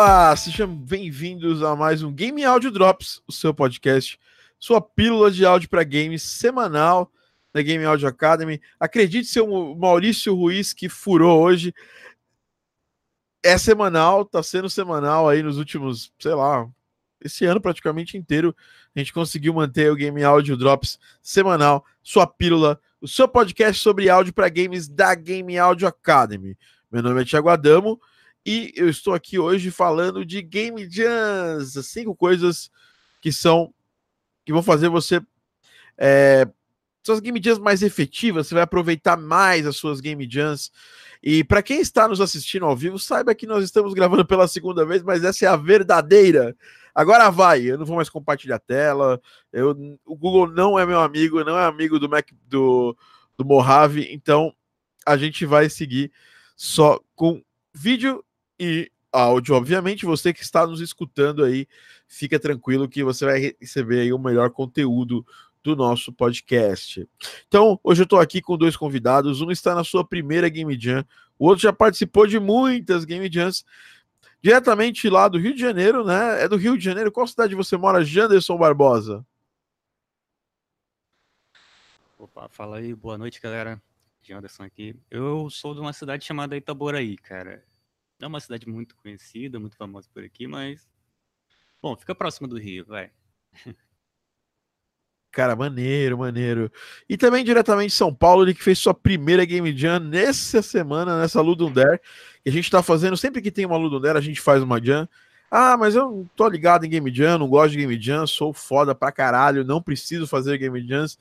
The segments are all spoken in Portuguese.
Olá, sejam bem-vindos a mais um Game Audio Drops, o seu podcast, sua pílula de áudio para games semanal da Game Audio Academy. Acredite ser o Maurício Ruiz que furou hoje. É semanal, tá sendo semanal aí nos últimos, sei lá, esse ano praticamente inteiro. A gente conseguiu manter o Game Audio Drops semanal, sua pílula, o seu podcast sobre áudio para games da Game Audio Academy. Meu nome é Thiago Adamo e eu estou aqui hoje falando de Game Jams, cinco coisas que são que vão fazer você é, suas Game Jams mais efetivas, você vai aproveitar mais as suas Game Jams. E para quem está nos assistindo ao vivo, saiba que nós estamos gravando pela segunda vez, mas essa é a verdadeira. Agora vai, eu não vou mais compartilhar tela. Eu, o Google não é meu amigo, não é amigo do Mac do, do Mojave, então a gente vai seguir só com vídeo e áudio, obviamente. Você que está nos escutando aí, fica tranquilo que você vai receber aí o melhor conteúdo do nosso podcast. Então, hoje eu estou aqui com dois convidados. Um está na sua primeira Game Jam, o outro já participou de muitas Game Jams. Diretamente lá do Rio de Janeiro, né? É do Rio de Janeiro. Qual cidade você mora, Janderson Barbosa? Opa, fala aí, boa noite, galera. Janderson aqui. Eu sou de uma cidade chamada Itaboraí, cara. É uma cidade muito conhecida, muito famosa por aqui, mas. Bom, fica próximo do Rio, vai. Cara, maneiro, maneiro. E também diretamente de São Paulo, ele que fez sua primeira Game Jam nessa semana, nessa Ludum Dare. Que a gente tá fazendo, sempre que tem uma Ludum Dare, a gente faz uma Jam. Ah, mas eu não tô ligado em Game Jam, não gosto de Game Jam, sou foda pra caralho, não preciso fazer Game Jams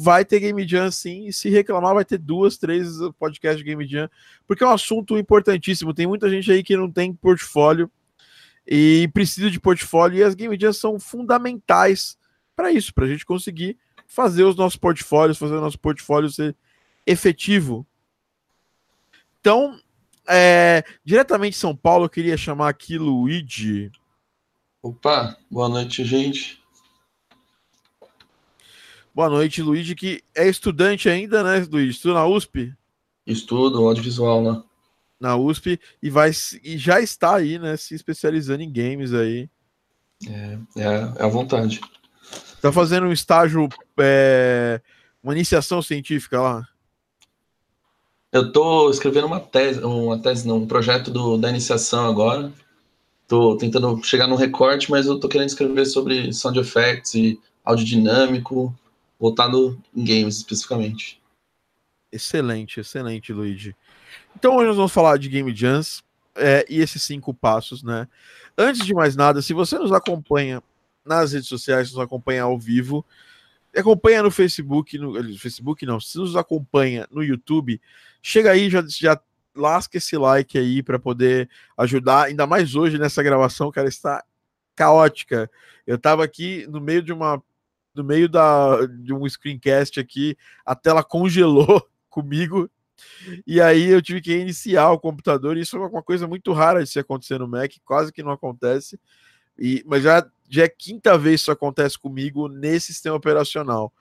vai ter Game Jam sim, e se reclamar vai ter duas, três podcasts de Game Jam, porque é um assunto importantíssimo. Tem muita gente aí que não tem portfólio e precisa de portfólio, e as Game Jams são fundamentais para isso, para a gente conseguir fazer os nossos portfólios, fazer o nosso portfólio ser efetivo. Então, é, diretamente de São Paulo, eu queria chamar aqui Luigi. Opa, boa noite, gente. Boa noite, Luigi, que é estudante ainda, né, Luigi? Estuda na USP? Estudo audiovisual, né? Na USP e vai e já está aí, né, se especializando em games aí. É, é, é à vontade. Tá fazendo um estágio, é, uma iniciação científica lá? Eu tô escrevendo uma tese, uma tese não, um projeto do, da iniciação agora. Tô tentando chegar no recorte, mas eu tô querendo escrever sobre sound effects e áudio dinâmico, voltado em games especificamente. Excelente, excelente, Luigi. Então hoje nós vamos falar de Game Jams é, e esses cinco passos, né? Antes de mais nada, se você nos acompanha nas redes sociais, nos acompanha ao vivo, acompanha no Facebook, no Facebook não, se nos acompanha no YouTube, chega aí, já, já lasca esse like aí para poder ajudar, ainda mais hoje nessa gravação, cara, está caótica. Eu tava aqui no meio de uma no meio da, de um screencast aqui, a tela congelou comigo. E aí eu tive que iniciar o computador. E isso é uma coisa muito rara de se acontecer no Mac, quase que não acontece. E, mas já, já é quinta vez que isso acontece comigo nesse sistema operacional,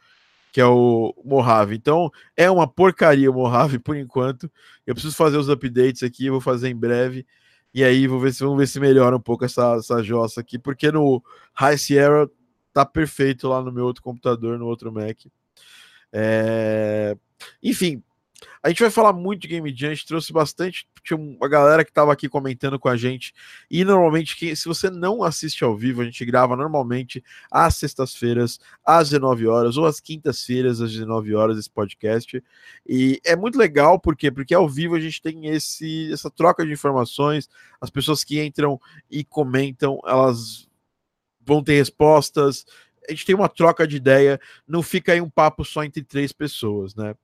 que é o Mojave. Então é uma porcaria o Mojave por enquanto. Eu preciso fazer os updates aqui, vou fazer em breve. E aí vou ver se vamos ver se melhora um pouco essa, essa jossa aqui, porque no High Sierra tá perfeito lá no meu outro computador, no outro Mac. É... Enfim, a gente vai falar muito de Game Jam, a gente trouxe bastante, tinha uma galera que estava aqui comentando com a gente, e normalmente, se você não assiste ao vivo, a gente grava normalmente às sextas-feiras, às 19 horas, ou às quintas-feiras, às 19 horas, esse podcast, e é muito legal, por quê? Porque ao vivo a gente tem esse, essa troca de informações, as pessoas que entram e comentam, elas vão ter respostas. A gente tem uma troca de ideia, não fica aí um papo só entre três pessoas, né?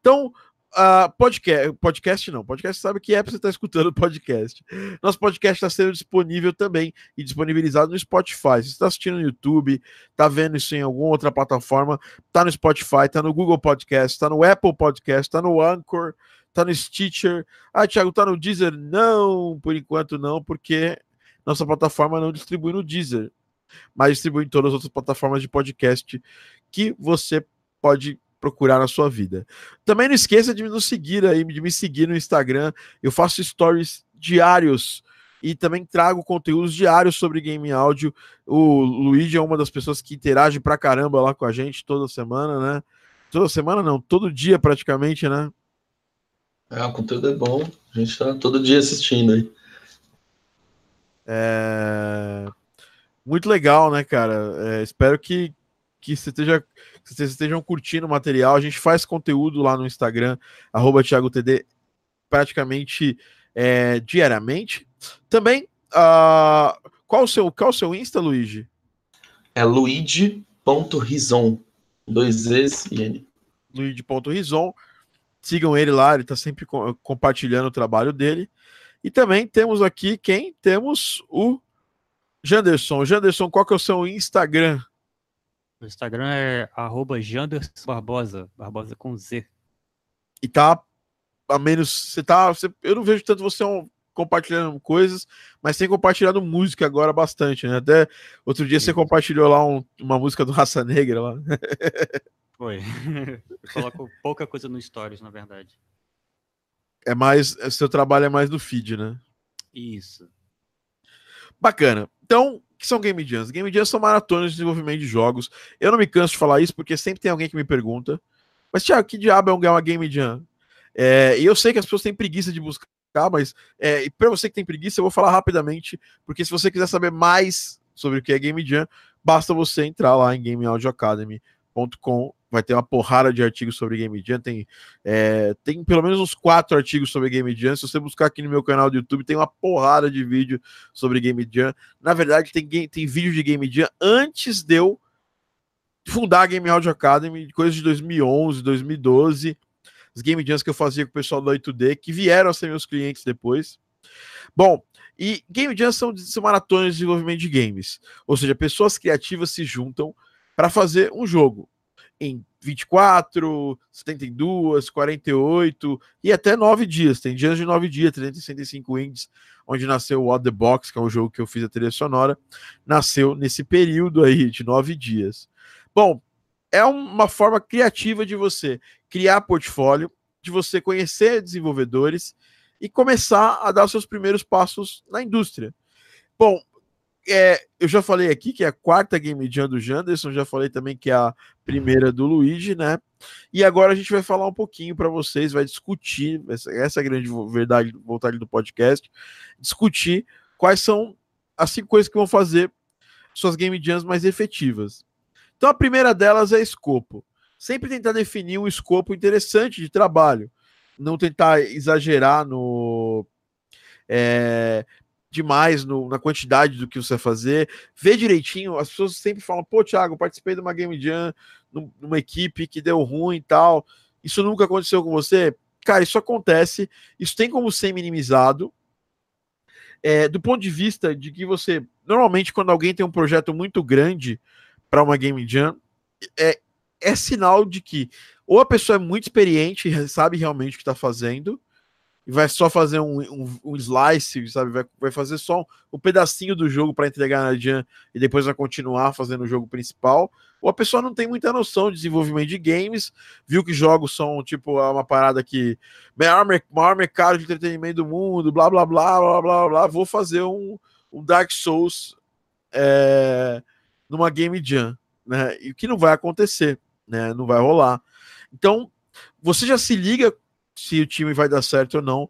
Então, uh, podcast, podcast não, podcast sabe que é para você estar tá escutando podcast. Nosso podcast está sendo disponível também e disponibilizado no Spotify. Se você está assistindo no YouTube, está vendo isso em alguma outra plataforma, está no Spotify, está no Google Podcast, está no Apple Podcast, está no Anchor, está no Stitcher. Ah, Thiago, está no Deezer? Não, por enquanto não, porque nossa plataforma não distribui no Deezer mas distribui em todas as outras plataformas de podcast que você pode procurar na sua vida. Também não esqueça de nos seguir aí, de me seguir no Instagram. Eu faço stories diários e também trago conteúdos diários sobre game áudio. O Luigi é uma das pessoas que interage pra caramba lá com a gente toda semana, né? Toda semana não, todo dia praticamente, né? É, o conteúdo é bom, a gente tá todo dia assistindo aí. É... Muito legal, né, cara? É, espero que, que, você esteja, que vocês estejam curtindo o material. A gente faz conteúdo lá no Instagram, arroba ThiagoTD, praticamente é, diariamente. Também, uh, qual, o seu, qual o seu Insta, Luigi? É luigi.rison, dois Z's e N. Luigi.rison. Sigam ele lá, ele está sempre co compartilhando o trabalho dele. E também temos aqui quem? Temos o Janderson. Janderson, qual que é o seu Instagram? O Instagram é arroba Janderson Barbosa, Barbosa com Z. E tá a menos. Você tá. Você, eu não vejo tanto você compartilhando coisas, mas tem compartilhado música agora bastante, né? Até outro dia Sim. você compartilhou lá um, uma música do Raça Negra lá. Foi. Coloco pouca coisa no Stories, na verdade. É mais. Seu trabalho é mais no feed, né? Isso. Bacana. Então, o que são Game Jams? Game Jams são maratonas de desenvolvimento de jogos. Eu não me canso de falar isso porque sempre tem alguém que me pergunta. Mas, Thiago, que diabo é uma Game Jam? É, e eu sei que as pessoas têm preguiça de buscar, mas é, para você que tem preguiça, eu vou falar rapidamente, porque se você quiser saber mais sobre o que é Game Jam, basta você entrar lá em gameaudioacademy.com vai ter uma porrada de artigos sobre Game Jam. Tem, é, tem pelo menos uns quatro artigos sobre Game Jam. Se você buscar aqui no meu canal do YouTube, tem uma porrada de vídeo sobre Game Jam. Na verdade, tem, tem vídeo de Game Jam antes de eu fundar a Game Audio Academy, coisas de 2011, 2012. Os Game Jams que eu fazia com o pessoal do 8D, que vieram a ser meus clientes depois. Bom, e Game Jams são, são maratonas de desenvolvimento de games. Ou seja, pessoas criativas se juntam para fazer um jogo em 24, 72, 48 e até 9 dias. Tem dias de 9 dias, 365 indies, onde nasceu o What the Box, que é um jogo que eu fiz a trilha sonora, nasceu nesse período aí de 9 dias. Bom, é uma forma criativa de você criar portfólio, de você conhecer desenvolvedores e começar a dar seus primeiros passos na indústria. Bom, é, eu já falei aqui que é a quarta Game Jam do Janderson, já falei também que é a primeira do Luigi, né? E agora a gente vai falar um pouquinho para vocês, vai discutir, essa, essa, é a grande verdade, vontade do podcast, discutir quais são as cinco coisas que vão fazer suas Game Jams mais efetivas. Então a primeira delas é escopo. Sempre tentar definir um escopo interessante de trabalho, não tentar exagerar no é, demais no, na quantidade do que você vai fazer, ver direitinho. As pessoas sempre falam: pô, Thiago, participei de uma Game Jam numa equipe que deu ruim e tal. Isso nunca aconteceu com você? Cara, isso acontece. Isso tem como ser minimizado. É, do ponto de vista de que você. Normalmente, quando alguém tem um projeto muito grande para uma Game Jam, é, é sinal de que ou a pessoa é muito experiente e sabe realmente o que está fazendo, e vai só fazer um, um, um slice, sabe? Vai, vai fazer só um, pedacinho do jogo para entregar na Jam e depois vai continuar fazendo o jogo principal. Ou a pessoa não tem muita noção de desenvolvimento de games, viu que jogos são tipo é uma parada que maior, maior mercado de entretenimento do mundo, blá blá blá blá blá blá. Vou fazer um, um Dark Souls é, numa Game Jam, né? E o que não vai acontecer, né? Não vai rolar. Então, você já se liga se o time vai dar certo ou não,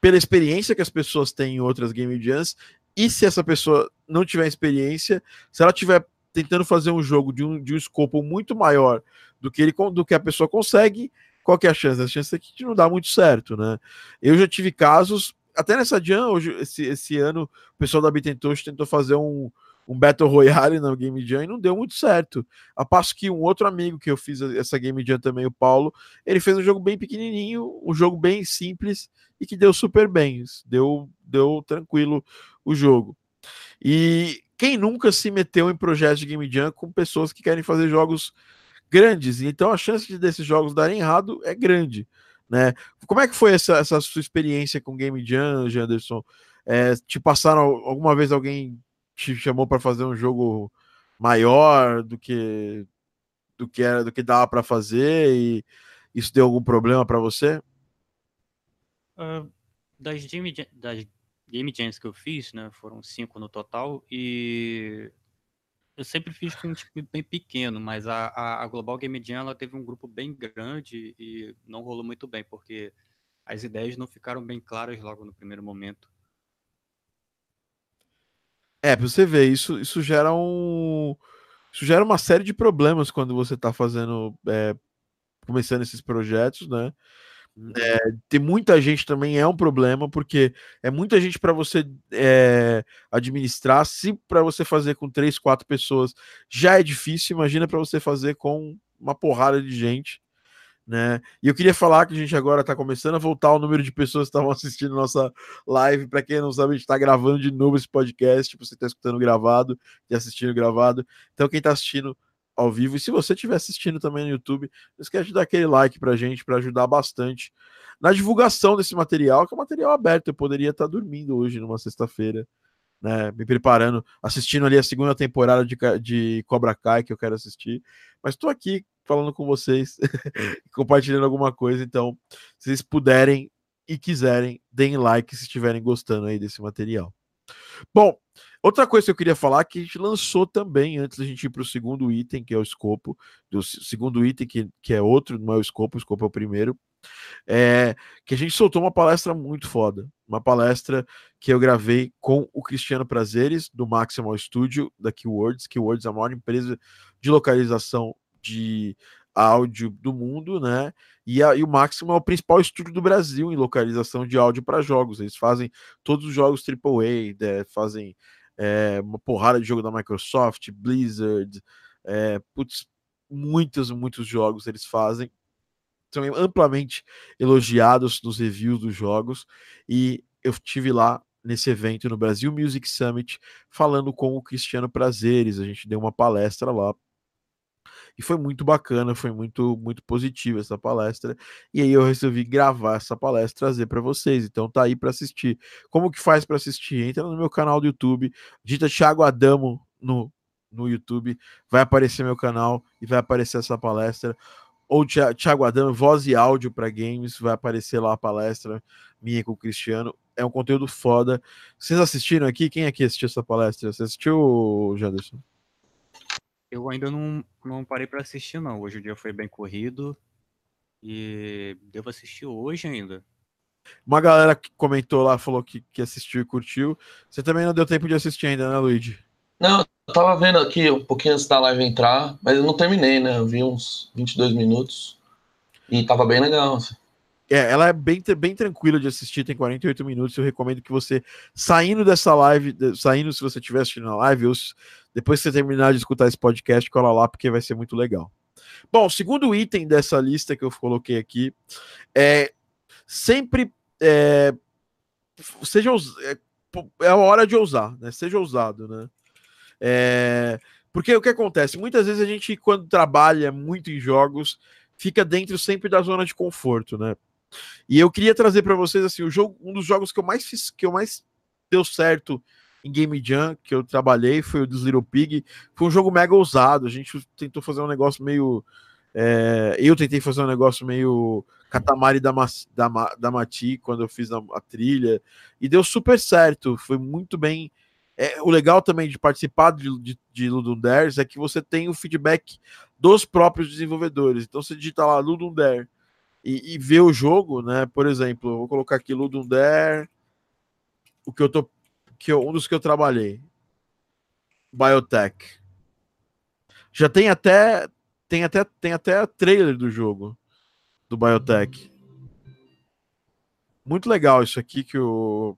pela experiência que as pessoas têm em outras Game Jams, e se essa pessoa não tiver experiência, se ela tiver tentando fazer um jogo de um, de um escopo muito maior do que, ele, do que a pessoa consegue, qual que é a chance? A chance é que não dá muito certo, né? Eu já tive casos, até nessa Jam, hoje, esse, esse ano, o pessoal da Bitentosh tentou fazer um, um Battle Royale na Game Jam e não deu muito certo. A passo que um outro amigo que eu fiz essa Game Jam também, o Paulo, ele fez um jogo bem pequenininho, um jogo bem simples e que deu super bem, deu, deu tranquilo o jogo. E quem nunca se meteu em projetos de Game Jam com pessoas que querem fazer jogos grandes? Então a chance de desses jogos darem errado é grande. Né? Como é que foi essa, essa sua experiência com Game Jam, Janderson? É, te passaram alguma vez alguém te chamou para fazer um jogo maior do que do que era do que dava para fazer e isso deu algum problema para você? Uh, das, Game, das game jams que eu fiz, né? Foram cinco no total e eu sempre fiz com um time bem pequeno, mas a, a, Global Game Jam ela teve um grupo bem grande e não rolou muito bem, porque as ideias não ficaram bem claras logo no primeiro momento. É, pra você ver, isso, isso gera um. Isso gera uma série de problemas quando você está fazendo. É, começando esses projetos, né? Uhum. É, ter muita gente também é um problema, porque é muita gente para você é, administrar. Se para você fazer com três, quatro pessoas já é difícil, imagina para você fazer com uma porrada de gente né? E eu queria falar que a gente agora está começando a voltar o número de pessoas que estavam assistindo nossa live. Para quem não sabe, a gente está gravando de novo esse podcast. Tipo, você está escutando gravado e assistindo gravado. Então, quem está assistindo ao vivo, e se você estiver assistindo também no YouTube, não esquece de dar aquele like para a gente, para ajudar bastante na divulgação desse material, que é um material aberto. Eu poderia estar tá dormindo hoje, numa sexta-feira. Né, me preparando, assistindo ali a segunda temporada de, de Cobra Kai que eu quero assistir, mas estou aqui falando com vocês, compartilhando alguma coisa. Então, se vocês puderem e quiserem, deem like se estiverem gostando aí desse material. Bom, outra coisa que eu queria falar que a gente lançou também, antes da gente ir para o segundo item, que é o escopo, do segundo item, que, que é outro, não é o escopo, o escopo é o primeiro, é que a gente soltou uma palestra muito foda. Uma palestra que eu gravei com o Cristiano Prazeres, do Maximal Studio, da Keywords. Keywords é a maior empresa de localização de áudio do mundo, né? E, a, e o Máximo é o principal estúdio do Brasil em localização de áudio para jogos. Eles fazem todos os jogos AAA, né? fazem é, uma porrada de jogo da Microsoft, Blizzard, é, putz, muitos, muitos jogos eles fazem. São amplamente elogiados nos reviews dos jogos. E eu tive lá nesse evento no Brasil Music Summit falando com o Cristiano Prazeres. A gente deu uma palestra lá e foi muito bacana, foi muito muito positiva essa palestra. E aí eu resolvi gravar essa palestra trazer para vocês. Então tá aí para assistir. Como que faz para assistir? Entra no meu canal do YouTube, digita Thiago Adamo no no YouTube, vai aparecer meu canal e vai aparecer essa palestra ou Thiago Adamo, voz e áudio para games, vai aparecer lá a palestra minha com o Cristiano. É um conteúdo foda. Vocês assistiram aqui? Quem aqui assistiu essa palestra? Você assistiu, Janderson? Eu ainda não, não parei para assistir, não. Hoje o dia foi bem corrido e devo assistir hoje ainda. Uma galera que comentou lá, falou que, que assistiu e curtiu. Você também não deu tempo de assistir ainda, né, Luigi? Não, eu tava vendo aqui um pouquinho antes da live entrar, mas eu não terminei, né? Eu vi uns 22 minutos e tava bem legal. Assim. É, ela é bem, bem tranquila de assistir, tem 48 minutos. Eu recomendo que você, saindo dessa live, saindo se você estiver assistindo a live, ou se, depois que você terminar de escutar esse podcast, cola lá, porque vai ser muito legal. Bom, segundo item dessa lista que eu coloquei aqui é sempre é, seja é, é a hora de ousar, né? Seja ousado, né? É, porque o que acontece? Muitas vezes a gente, quando trabalha muito em jogos, fica dentro sempre da zona de conforto, né? E eu queria trazer para vocês assim, o jogo, um dos jogos que eu mais fiz, que eu mais deu certo em Game Jam, que eu trabalhei, foi o dos Little Pig. Foi um jogo mega ousado. A gente tentou fazer um negócio meio. É, eu tentei fazer um negócio meio Katamari da, da, da Mati quando eu fiz a, a, trilha e deu super certo. Foi muito bem. É, o legal também de participar de, de, de Ludum Dares é que você tem o feedback dos próprios desenvolvedores. Então você digita lá Ludum Dare e, e ver o jogo, né? Por exemplo, vou colocar aqui Ludum Dare, o que eu tô, que eu, um dos que eu trabalhei, Biotech. Já tem até tem até tem até trailer do jogo do Biotech. Muito legal isso aqui que o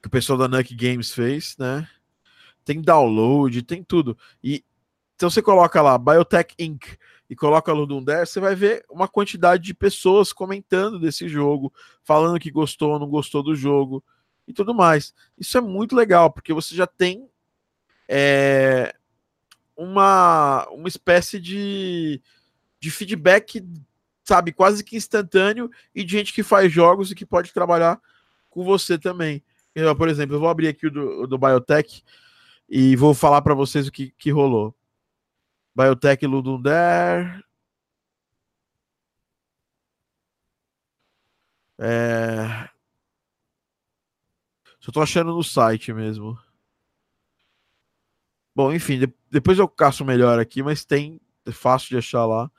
que o pessoal da Nuck Games fez, né? Tem download, tem tudo. E então você coloca lá Biotech Inc e coloca Ludum Dare, você vai ver uma quantidade de pessoas comentando desse jogo, falando que gostou ou não gostou do jogo e tudo mais. Isso é muito legal, porque você já tem é, uma, uma espécie de, de feedback, sabe, quase que instantâneo, e de gente que faz jogos e que pode trabalhar com você também. Eu, por exemplo, eu vou abrir aqui o do, do Biotech e vou falar para vocês o que, que rolou. Biotech Ludum Dare. É... Só tô achando no site mesmo. Bom, enfim, de, depois eu caço melhor aqui, mas tem. É fácil de achar lá.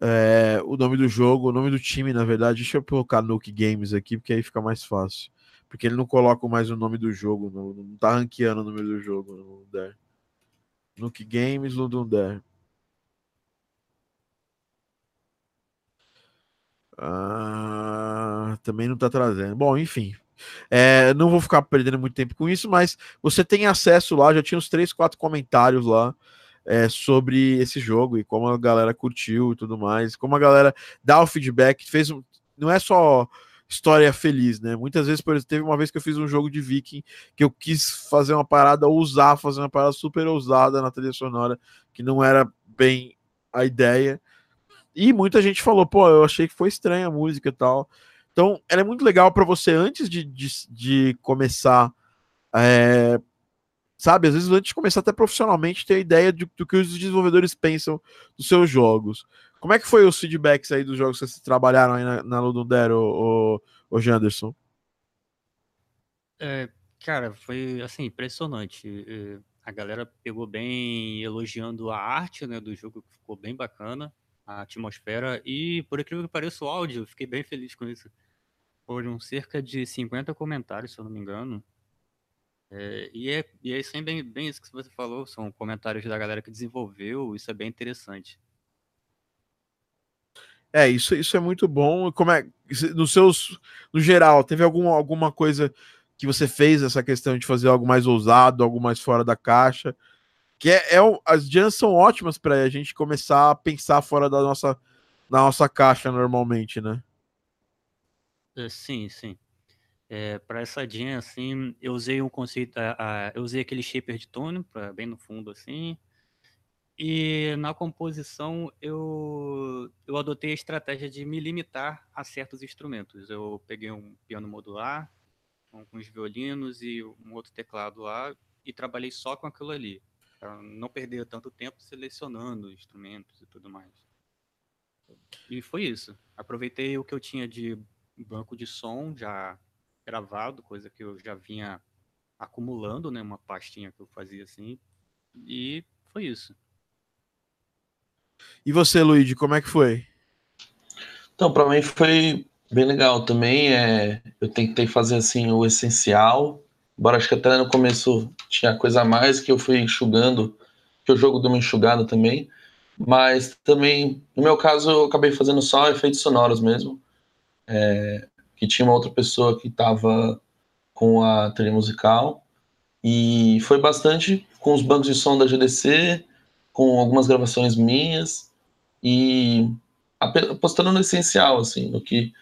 É, o nome do jogo, o nome do time, na verdade. Deixa eu colocar Nuke Games aqui, porque aí fica mais fácil. Porque ele não coloca mais o nome do jogo, não, não tá ranqueando o nome do jogo no Ludundare. Nuke Games, Ludundare. Ah, também não tá trazendo. Bom, enfim. É, não vou ficar perdendo muito tempo com isso, mas você tem acesso lá, já tinha uns 3, 4 comentários lá é, sobre esse jogo e como a galera curtiu e tudo mais, como a galera dá o feedback, fez não é só história feliz, né? Muitas vezes, por exemplo, teve uma vez que eu fiz um jogo de Viking que eu quis fazer uma parada ousar, fazer uma parada super ousada na trilha sonora, que não era bem a ideia. E muita gente falou, pô, eu achei que foi estranha a música e tal. Então, ela é muito legal para você antes de, de, de começar. É, sabe, às vezes antes de começar até profissionalmente, ter a ideia de, do que os desenvolvedores pensam dos seus jogos. Como é que foi os feedbacks aí dos jogos que vocês trabalharam aí na, na Ludundero, o, o Janderson? É, cara, foi assim, impressionante. É, a galera pegou bem elogiando a arte né, do jogo, que ficou bem bacana a atmosfera e, por incrível que pareça, o áudio, fiquei bem feliz com isso. Foram cerca de 50 comentários, se eu não me engano. É, e, é, e é bem, bem isso que você falou, são comentários da galera que desenvolveu, isso é bem interessante. É, isso, isso é muito bom. Como é, nos seus, no geral, teve algum, alguma coisa que você fez essa questão de fazer algo mais ousado, algo mais fora da caixa? Que é, é as jams são ótimas para a gente começar a pensar fora da nossa, da nossa caixa normalmente, né? É, sim, sim. É, para essa jam, assim, eu usei um conceito, a, a, eu usei aquele shaper de pra, bem no fundo, assim, e na composição eu, eu adotei a estratégia de me limitar a certos instrumentos. Eu peguei um piano modular, os violinos e um outro teclado lá, e trabalhei só com aquilo ali para não perder tanto tempo selecionando instrumentos e tudo mais. E foi isso. Aproveitei o que eu tinha de banco de som já gravado, coisa que eu já vinha acumulando, né, uma pastinha que eu fazia assim, e foi isso. E você, Luigi, como é que foi? Então, para mim foi bem legal também. É, eu tentei fazer assim o essencial, Embora acho que até no começo tinha coisa a mais que eu fui enxugando, que o jogo deu uma enxugada também. Mas também, no meu caso, eu acabei fazendo só efeitos sonoros mesmo. É, que tinha uma outra pessoa que estava com a trilha musical. E foi bastante com os bancos de som da GDC, com algumas gravações minhas e apostando no essencial, assim, no que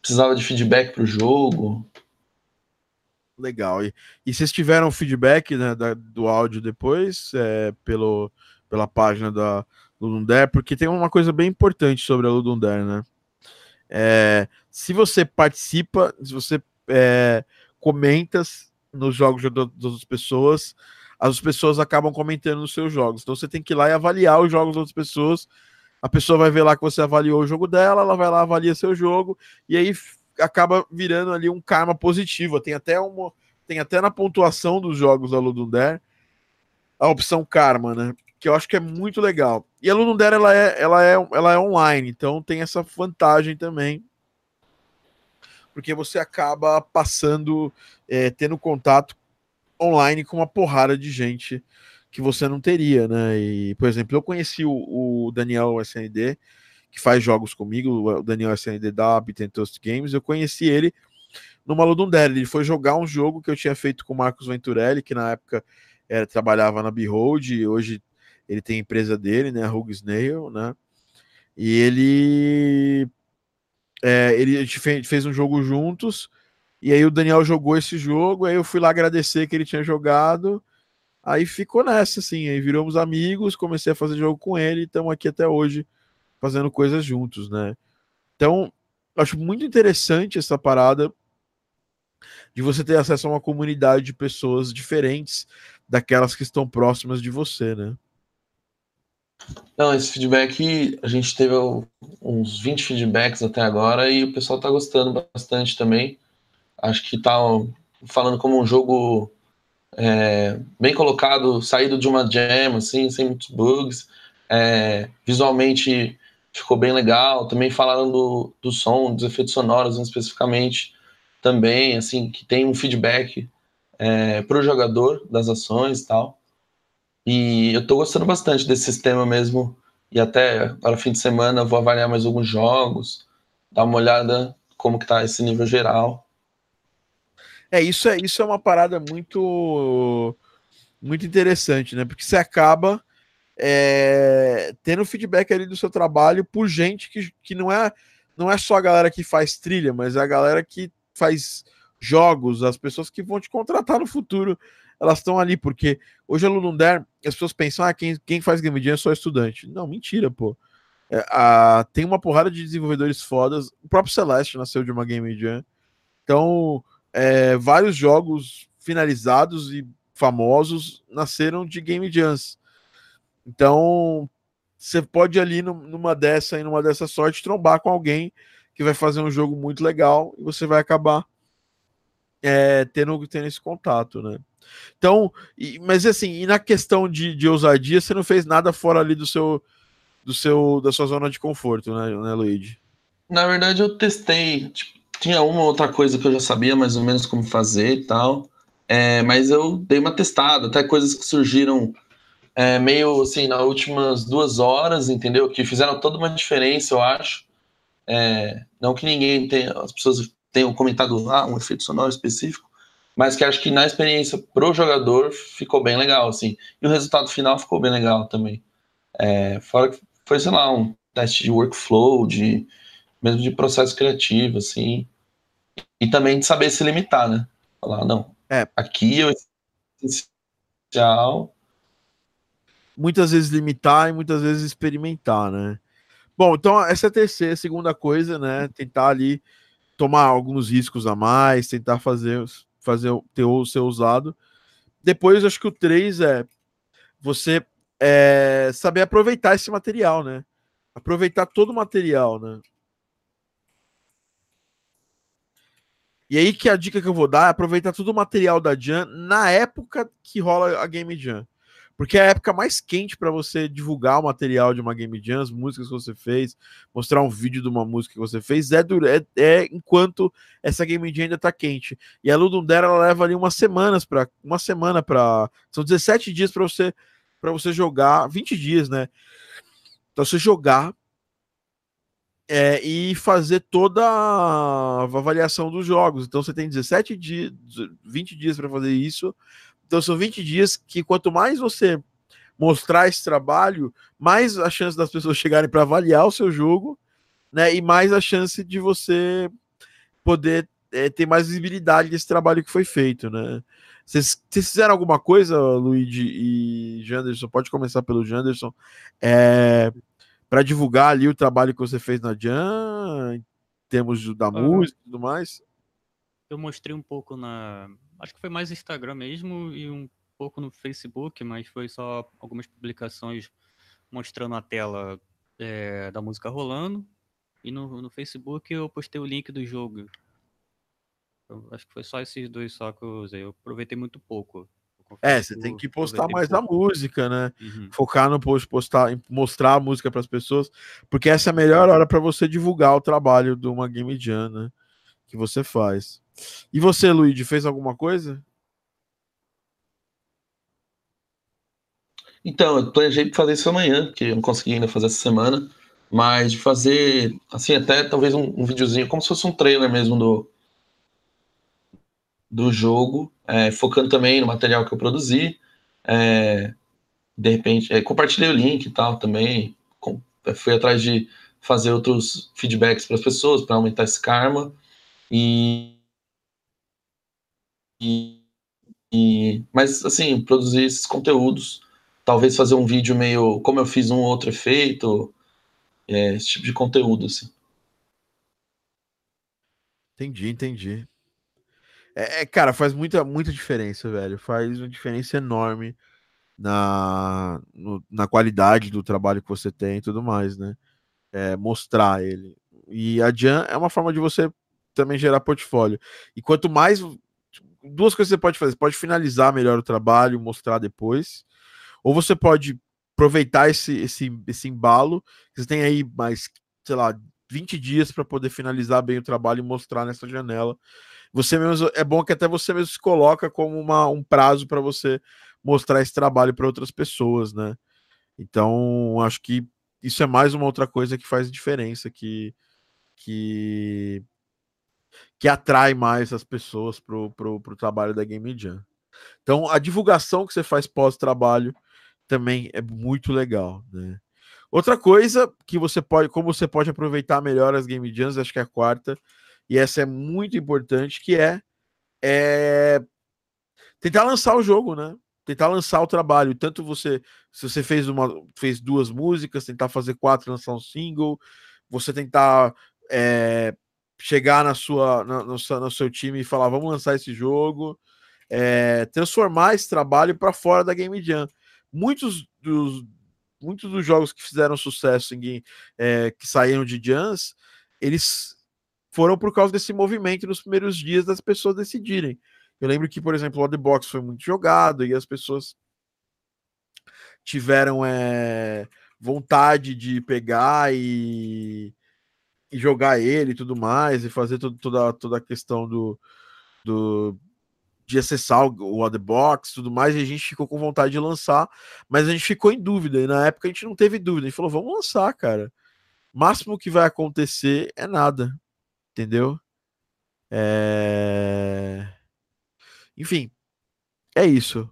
precisava de feedback para o jogo, Legal. E, e vocês tiveram feedback né, da, do áudio depois, é, pelo, pela página da Ludundare, porque tem uma coisa bem importante sobre a Ludundare, né? É, se você participa, se você é, comenta nos jogos das outras pessoas, as pessoas acabam comentando nos seus jogos. Então você tem que ir lá e avaliar os jogos das outras pessoas. A pessoa vai ver lá que você avaliou o jogo dela, ela vai lá, avalia seu jogo, e aí acaba virando ali um karma positivo. Tem até uma, tem até na pontuação dos jogos da Ludundare a opção karma, né? Que eu acho que é muito legal. E a Ludundare ela é, ela é, ela é online, então tem essa vantagem também. Porque você acaba passando, é, tendo contato online com uma porrada de gente que você não teria, né? E, por exemplo, eu conheci o, o Daniel SND, que faz jogos comigo, o Daniel SND da Toast Games, eu conheci ele no Maludundere. Ele foi jogar um jogo que eu tinha feito com o Marcos Venturelli, que na época era, trabalhava na Behold, e hoje ele tem a empresa dele, né, a Hug Snail, né? E ele é, ele fez, fez um jogo juntos, e aí o Daniel jogou esse jogo, aí eu fui lá agradecer que ele tinha jogado. Aí ficou nessa, assim, aí viramos amigos, comecei a fazer jogo com ele, e estamos aqui até hoje fazendo coisas juntos, né? Então, acho muito interessante essa parada de você ter acesso a uma comunidade de pessoas diferentes daquelas que estão próximas de você, né? Não, esse feedback, a gente teve uns 20 feedbacks até agora e o pessoal tá gostando bastante também. Acho que tá falando como um jogo é, bem colocado, saído de uma jam, assim, sem muitos bugs. É, visualmente ficou bem legal. Também falaram do, do som, dos efeitos sonoros especificamente. Também, assim, que tem um feedback é, para o jogador das ações e tal. E eu estou gostando bastante desse sistema mesmo. E até agora, fim de semana, vou avaliar mais alguns jogos, dar uma olhada como que tá esse nível geral. É, isso é, isso é uma parada muito muito interessante, né? Porque você acaba é, tendo feedback ali do seu trabalho por gente que, que não é não é só a galera que faz trilha, mas é a galera que faz jogos, as pessoas que vão te contratar no futuro, elas estão ali, porque hoje a Lunundare, as pessoas pensam, ah, quem, quem faz Game Jam é só estudante. Não, mentira, pô. É, a, tem uma porrada de desenvolvedores fodas, o próprio Celeste nasceu de uma Game Jam, então é, vários jogos finalizados e famosos nasceram de Game Jams. Então, você pode ali numa dessa e numa dessa sorte trombar com alguém que vai fazer um jogo muito legal e você vai acabar é, tendo, tendo esse contato, né? Então, e, mas assim, e na questão de, de ousadia, você não fez nada fora ali do seu, do seu da sua zona de conforto, né, né Luigi? Na verdade, eu testei, tipo, tinha uma outra coisa que eu já sabia mais ou menos como fazer e tal, é, mas eu dei uma testada, até coisas que surgiram é, meio assim nas últimas duas horas, entendeu? Que fizeram toda uma diferença, eu acho. É, não que ninguém tenha, as pessoas tenham comentado ah, um efeito sonoro específico, mas que acho que na experiência pro jogador ficou bem legal, assim. E o resultado final ficou bem legal também. É, fora que foi, sei lá, um teste de workflow, de mesmo de processo criativo, assim. E também de saber se limitar, né? Falar, não, é. aqui é essencial. Muitas vezes limitar e muitas vezes experimentar, né? Bom, então essa é a terceira, segunda coisa, né? Tentar ali tomar alguns riscos a mais, tentar fazer, fazer ter o seu usado. Depois, acho que o 3 é você é, saber aproveitar esse material, né? Aproveitar todo o material, né? E aí que a dica que eu vou dar é aproveitar todo o material da Jam na época que rola a Game Jam. Porque é a época mais quente para você divulgar o material de uma Game Jam, as músicas que você fez, mostrar um vídeo de uma música que você fez, é, é, é enquanto essa Game Jam ainda tá quente. E a Ludundera ela leva ali umas semanas para uma semana para são 17 dias para você para você jogar, 20 dias, né? Então você jogar é, e fazer toda a avaliação dos jogos. Então você tem 17 dias, 20 dias para fazer isso. Então são 20 dias que quanto mais você mostrar esse trabalho, mais a chance das pessoas chegarem para avaliar o seu jogo, né? E mais a chance de você poder é, ter mais visibilidade desse trabalho que foi feito, né? Vocês, fizeram alguma coisa, Luigi e Janderson? Pode começar pelo Janderson. É, para divulgar ali o trabalho que você fez na Jam, em termos da música e tudo mais? Eu mostrei um pouco na. Acho que foi mais Instagram mesmo e um pouco no Facebook, mas foi só algumas publicações mostrando a tela é, da música rolando. E no, no Facebook eu postei o link do jogo. Eu acho que foi só esses dois só que eu usei. Eu aproveitei muito pouco. É, você tem que postar mais a música, né? Uhum. Focar no post, postar, mostrar a música para as pessoas, porque essa é a melhor hora para você divulgar o trabalho de uma Game Jam, né? Que você faz. E você, Luigi, fez alguma coisa? Então, eu planejei fazer isso amanhã, que eu não consegui ainda fazer essa semana, mas de fazer, assim, até talvez um, um videozinho, como se fosse um trailer mesmo do, do jogo, é, focando também no material que eu produzi. É, de repente, é, compartilhei o link e tal também. Com, é, fui atrás de fazer outros feedbacks para as pessoas, para aumentar esse karma. E, e, e, Mas, assim, produzir esses conteúdos. Talvez fazer um vídeo meio como eu fiz um outro efeito, é, esse tipo de conteúdo, assim. Entendi, entendi. É, é, cara, faz muita, muita diferença, velho. Faz uma diferença enorme na, no, na qualidade do trabalho que você tem e tudo mais, né? É, mostrar ele. E a Jan é uma forma de você também gerar portfólio. E quanto mais. Duas coisas você pode fazer. Você pode finalizar melhor o trabalho, mostrar depois. Ou você pode aproveitar esse, esse, esse embalo. Você tem aí mais, sei lá, 20 dias para poder finalizar bem o trabalho e mostrar nessa janela. Você mesmo é bom que até você mesmo se coloca como uma, um prazo para você mostrar esse trabalho para outras pessoas, né? Então, acho que isso é mais uma outra coisa que faz diferença, que, que, que atrai mais as pessoas pro, pro, pro trabalho da Game Jam. Então, a divulgação que você faz pós-trabalho também é muito legal, né? Outra coisa que você pode, como você pode aproveitar melhor as Game Jams, acho que é a quarta, e essa é muito importante, que é, é tentar lançar o jogo, né? Tentar lançar o trabalho. Tanto você, se você fez uma, fez duas músicas, tentar fazer quatro, lançar um single, você tentar é, chegar na sua, na, no, seu, no seu time e falar, vamos lançar esse jogo, é, transformar esse trabalho para fora da Game Jam. Muitos dos, muitos dos jogos que fizeram sucesso em, é, que saíram de Jams, eles foram por causa desse movimento nos primeiros dias das pessoas decidirem. Eu lembro que, por exemplo, o The Box foi muito jogado e as pessoas tiveram é, vontade de pegar e, e, jogar ele e tudo mais, e fazer todo, toda, toda a questão do, do, de acessar o, o The Box tudo mais, e a gente ficou com vontade de lançar, mas a gente ficou em dúvida, e na época a gente não teve dúvida, a gente falou, vamos lançar, cara. Máximo que vai acontecer é nada, entendeu? É... Enfim, é isso.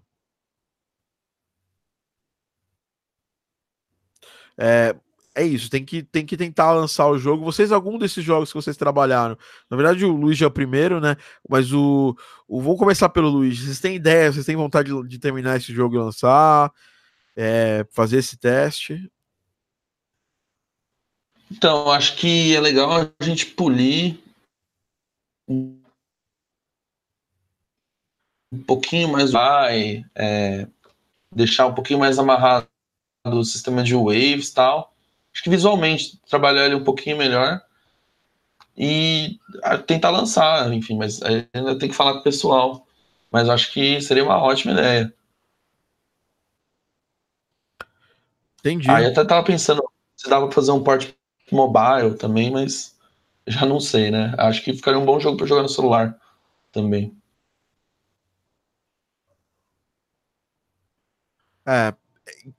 É, é isso, tem que, tem que tentar lançar o jogo. Vocês, algum desses jogos que vocês trabalharam? Na verdade, o Luiz é o primeiro, né? Mas o. o vou começar pelo Luiz. Vocês têm ideia? Vocês têm vontade de, de terminar esse jogo e lançar? É, fazer esse teste? Então, acho que é legal a gente polir um pouquinho mais vai, é, deixar um pouquinho mais amarrado o sistema de waves e tal acho que visualmente trabalhar ele um pouquinho melhor e tentar lançar, enfim, mas ainda tem que falar com o pessoal. Mas acho que seria uma ótima ideia. Entendi. Aí até tava pensando se dava pra fazer um port mobile também, mas já não sei, né? Acho que ficaria um bom jogo para jogar no celular também. É,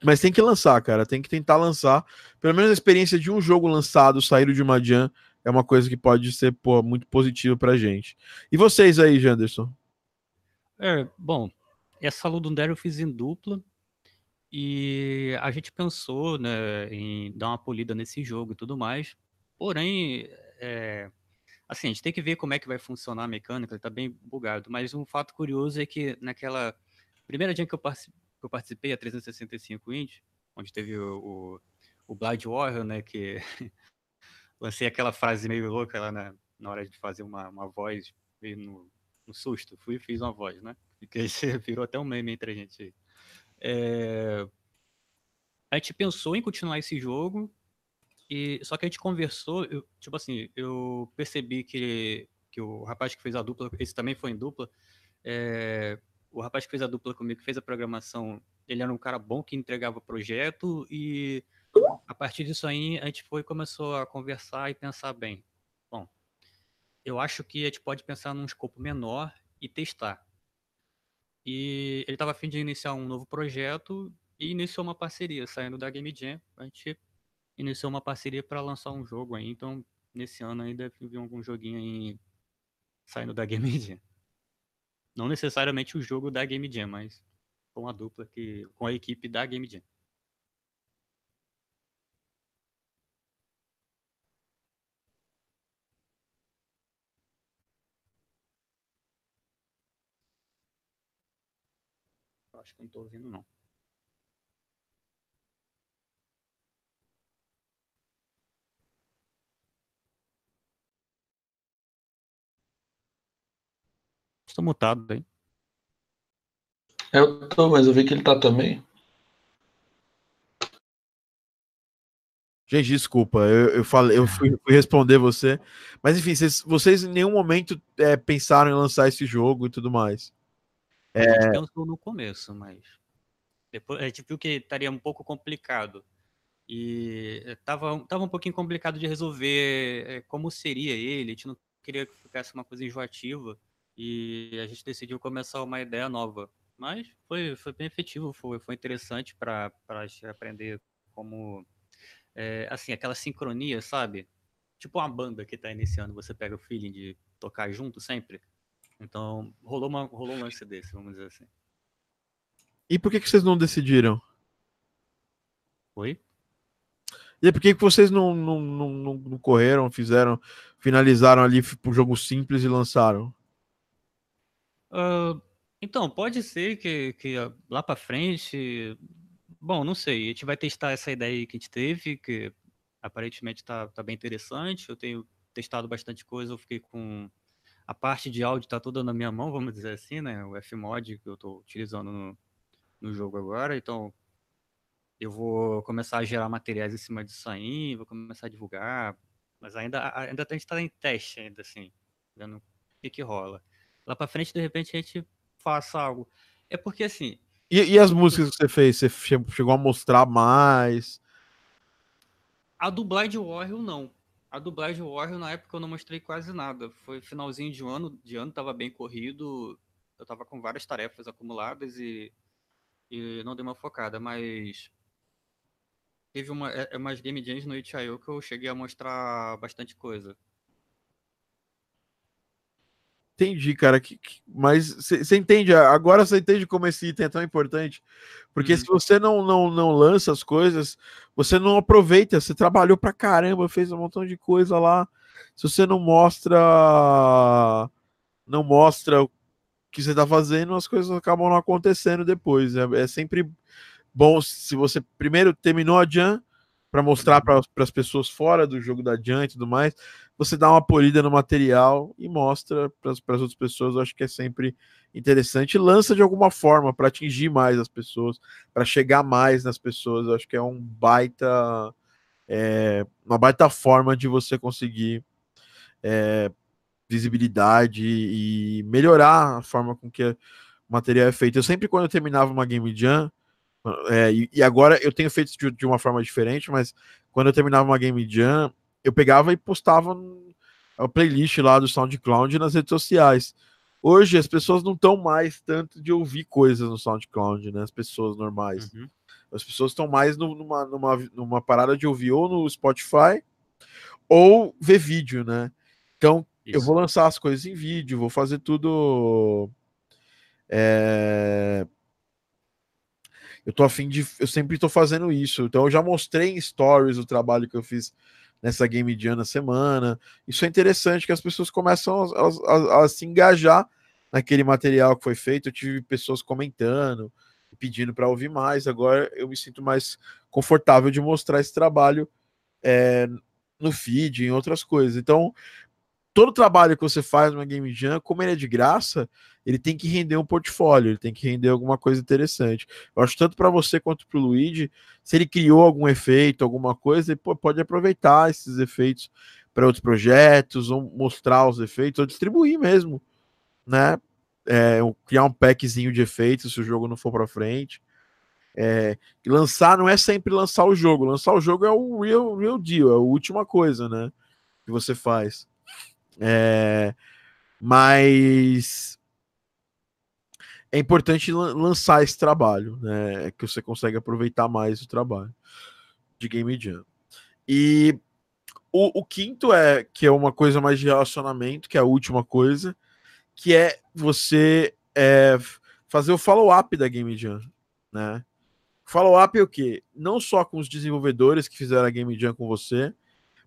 mas tem que lançar, cara. Tem que tentar lançar. Pelo menos a experiência de um jogo lançado, sair de uma jam, é uma coisa que pode ser pô, muito positiva pra gente. E vocês aí, Janderson? É, bom, essa Ludundere eu fiz em dupla. E a gente pensou né, em dar uma polida nesse jogo e tudo mais. Porém, é, assim, a gente tem que ver como é que vai funcionar a mecânica, ele tá bem bugado. Mas um fato curioso é que naquela primeira jam que eu participei, a 365 Indy, onde teve o, o, o Warrior, né, que lancei aquela frase meio louca lá na, na hora de fazer uma, uma voz, meio no, no susto, fui e fiz uma voz, né, que virou até um meme entre a gente. É... A gente pensou em continuar esse jogo, e só que a gente conversou, eu, tipo assim, eu percebi que, que o rapaz que fez a dupla, esse também foi em dupla, é, o rapaz que fez a dupla comigo, que fez a programação, ele era um cara bom que entregava projeto e a partir disso aí a gente foi começou a conversar e pensar bem. Bom, eu acho que a gente pode pensar num escopo menor e testar. E ele estava a fim de iniciar um novo projeto e iniciou uma parceria, saindo da Game Jam, a gente iniciou uma parceria para lançar um jogo aí, então nesse ano ainda vi algum joguinho aí saindo da Game Jam. Não necessariamente o jogo da Game Jam, mas com a dupla que. com a equipe da Game Jam. Acho que não estou ouvindo, não. Estou mutado aí. Eu tô, mas eu vi que ele tá também. Gente, desculpa, eu, eu falei, eu fui, fui, responder você. Mas enfim, vocês, vocês em nenhum momento é, pensaram em lançar esse jogo e tudo mais. É... A gente pensou no começo, mas depois a gente viu que estaria um pouco complicado. E estava tava um pouquinho complicado de resolver é, como seria ele. A gente não queria que ficasse uma coisa enjoativa. E a gente decidiu começar uma ideia nova. Mas foi, foi bem efetivo, foi, foi interessante para aprender como. É, assim, aquela sincronia, sabe? Tipo uma banda que está iniciando, você pega o feeling de tocar junto sempre. Então, rolou, uma, rolou um lance desse, vamos dizer assim. E por que, que vocês não decidiram? Oi? E por que, que vocês não, não, não, não correram, fizeram, finalizaram ali por jogo simples e lançaram? Uh, então, pode ser que, que lá para frente. Bom, não sei. A gente vai testar essa ideia que a gente teve, que aparentemente está tá bem interessante. Eu tenho testado bastante coisa, eu fiquei com. A parte de áudio está toda na minha mão, vamos dizer assim, né? O Fmod que eu estou utilizando no, no jogo agora. Então, eu vou começar a gerar materiais em cima disso aí, vou começar a divulgar. Mas ainda, ainda a gente está em teste, ainda assim, vendo o que, que rola. Lá para frente, de repente, a gente faça algo. É porque assim. E, e, as músicas que você fez? Você chegou a mostrar mais? A do Blind Warrior, não. A Blind Warrior, na época, eu não mostrei quase nada. Foi finalzinho de ano, de ano tava bem corrido. Eu tava com várias tarefas acumuladas e, e não dei uma focada, mas teve uma, é, é umas game jams no itch.io que eu cheguei a mostrar bastante coisa. Entendi, cara. Que, que, mas você entende, agora você entende como esse item é tão importante. Porque uhum. se você não, não, não lança as coisas, você não aproveita. Você trabalhou pra caramba, fez um montão de coisa lá. Se você não mostra. Não mostra o que você tá fazendo, as coisas acabam não acontecendo depois. É, é sempre bom se você primeiro terminou a Jam para mostrar para as pessoas fora do jogo da Jam e tudo mais você dá uma polida no material e mostra para as outras pessoas. Eu acho que é sempre interessante. Lança de alguma forma para atingir mais as pessoas, para chegar mais nas pessoas. Eu acho que é um baita, é, uma baita forma de você conseguir é, visibilidade e melhorar a forma com que o material é feito. Eu sempre, quando eu terminava uma Game Jam, é, e, agora eu tenho feito de, de uma forma diferente, mas quando eu terminava uma Game Jam, eu pegava e postava a playlist lá do SoundCloud nas redes sociais. Hoje as pessoas não estão mais tanto de ouvir coisas no SoundCloud, né? As pessoas normais. Uhum. As pessoas estão mais numa, numa, numa parada de ouvir ou no Spotify ou ver vídeo, né? Então Isso. eu vou lançar as coisas em vídeo, vou fazer tudo. É... Eu tô afim de. Eu sempre tô fazendo isso. Então eu já mostrei em stories o trabalho que eu fiz nessa Game Jam na semana. Isso é interessante que as pessoas começam a, a, a, se engajar naquele material que foi feito. Eu tive pessoas comentando, pedindo para ouvir mais. Agora eu me sinto mais confortável de mostrar esse trabalho é, no feed, em outras coisas. Então, todo trabalho que você faz numa Game Jam, como ele é de graça, ele tem que render um portfólio, ele tem que render alguma coisa interessante. Eu acho tanto para você quanto para o Luigi, se ele criou algum efeito, alguma coisa, ele pode aproveitar esses efeitos para outros projetos, ou mostrar os efeitos, ou distribuir mesmo, né? É, criar um packzinho de efeitos se o jogo não for para frente. É, lançar não é sempre lançar o jogo, lançar o jogo é o real, real deal, é a última coisa, né? Que você faz. É, mas é importante lançar esse trabalho, né? É que você consegue aproveitar mais o trabalho de Game Jam. E o, o, quinto é que é uma coisa mais de relacionamento, que é a última coisa, que é você é, fazer o follow-up da Game Jam, né? Follow-up é o quê? Não só com os desenvolvedores que fizeram a Game Jam com você,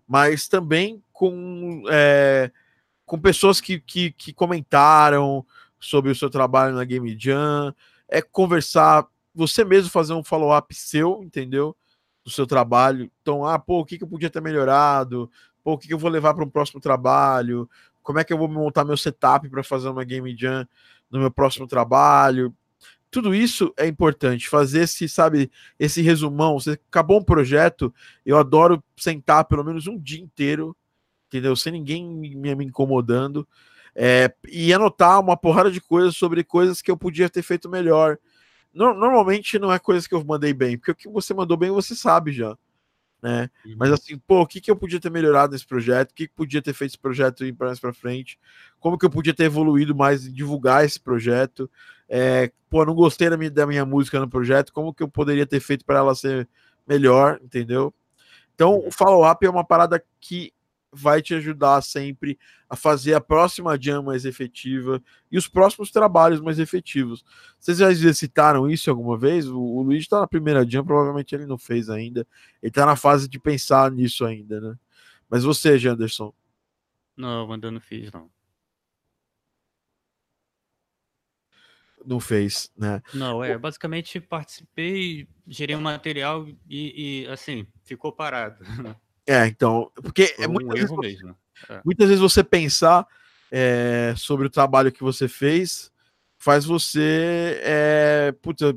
mas também com, é, com pessoas que, que, que, comentaram sobre o seu trabalho na Game Jam, é conversar, você mesmo fazer um follow-up seu, entendeu? Do seu trabalho. Então, ah, pô, o que, que eu podia ter melhorado? Pô, o que, que eu vou levar para um próximo trabalho? Como é que eu vou montar meu setup para fazer uma Game Jam no meu próximo trabalho? Tudo isso é importante. Fazer esse, sabe, esse resumão. Você acabou um projeto, eu adoro sentar pelo menos um dia inteiro, entendeu? Sem ninguém me, me incomodando. É, e anotar uma porrada de coisas sobre coisas que eu podia ter feito melhor. No, normalmente não é coisas que eu mandei bem, porque o que você mandou bem você sabe já. Né? Uhum. Mas assim, pô, o que, que eu podia ter melhorado nesse projeto? O que, que podia ter feito esse projeto ir mais para frente? Como que eu podia ter evoluído mais divulgar esse projeto? É, pô, não gostei da minha, da minha música no projeto, como que eu poderia ter feito para ela ser melhor, entendeu? Então, o follow-up é uma parada que vai te ajudar sempre a fazer a próxima jam mais efetiva e os próximos trabalhos mais efetivos. Vocês já exercitaram isso alguma vez? O, o Luiz está na primeira jam, provavelmente ele não fez ainda. Ele está na fase de pensar nisso ainda, né? Mas você, Janderson? Não, ainda não fiz, não. Não fez, né? Não, é, basicamente participei, gerei um material e, e assim, ficou parado. É, então, porque é um muitas, vezes, mesmo. É. muitas vezes você pensar é, sobre o trabalho que você fez faz você, é, puta,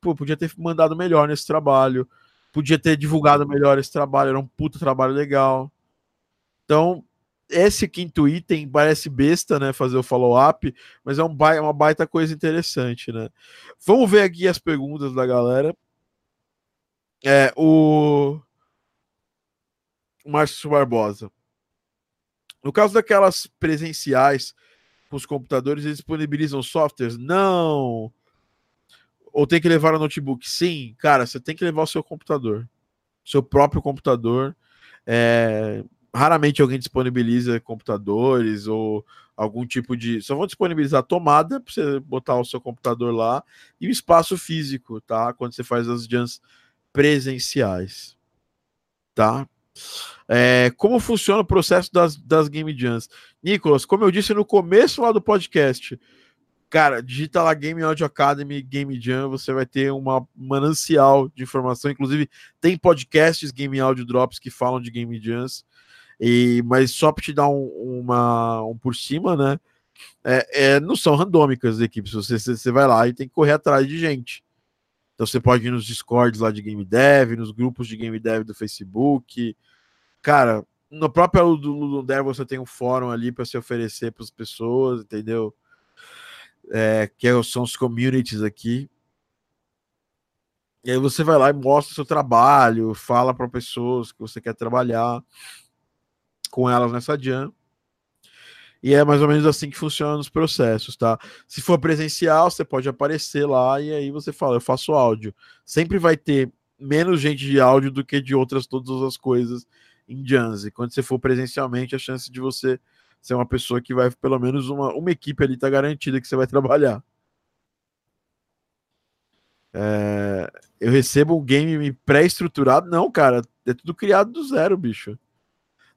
pô, podia ter mandado melhor nesse trabalho, podia ter divulgado melhor esse trabalho, era um puta trabalho legal. Então, esse quinto item parece besta, né? Fazer o follow-up, mas é um ba uma baita coisa interessante, né? Vamos ver aqui as perguntas da galera. É, o Márcio Barbosa. No caso daquelas presenciais com os computadores, eles disponibilizam softwares? Não. Ou tem que levar o notebook? Sim, cara, você tem que levar o seu computador, seu próprio computador. É... Raramente alguém disponibiliza computadores ou algum tipo de. Só vão disponibilizar tomada para você botar o seu computador lá e o espaço físico, tá? Quando você faz as jams presenciais, tá? É, como funciona o processo das, das Game Jams? Nicolas, como eu disse no começo lá do podcast, cara, digita lá Game Audio Academy, Game Jam, você vai ter uma manancial de informação. Inclusive, tem podcasts Game Audio Drops que falam de Game Jams. E, mas só para te dar um, uma, um por cima, né? É, é, não são randômicas as equipes. Você, você, vai lá e tem que correr atrás de gente. Então você pode ir nos Discords lá de Game Dev, nos grupos de Game Dev do Facebook. Cara, no próprio do Ludo você tem um fórum ali para se oferecer para as pessoas, entendeu? É, que é são os communities aqui. E aí você vai lá e mostra o seu trabalho, fala para pessoas que você quer trabalhar com elas nessa jam. E é mais ou menos assim que funciona os processos, tá? Se for presencial, você pode aparecer lá e aí você fala, eu faço áudio. Sempre vai ter menos gente de áudio do que de outras todas as coisas em Jans. E quando você for presencialmente, a chance de você ser uma pessoa que vai, pelo menos uma, uma equipe ali tá garantida que você vai trabalhar. É, eu recebo um game pré-estruturado? Não, cara, é tudo criado do zero, bicho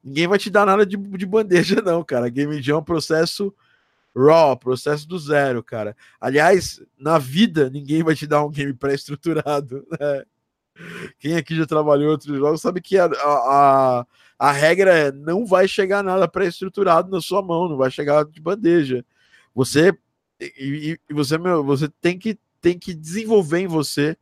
ninguém vai te dar nada de, de bandeja, não, cara. Game Jam é um processo raw, processo do zero, cara. Aliás, na vida, ninguém vai te dar um game pré-estruturado, né? Quem aqui já trabalhou outros jogos sabe que a, a, a regra é não vai chegar nada pré-estruturado na sua mão, não vai chegar de bandeja. Você e, e você, meu, você tem que, tem que desenvolver em você,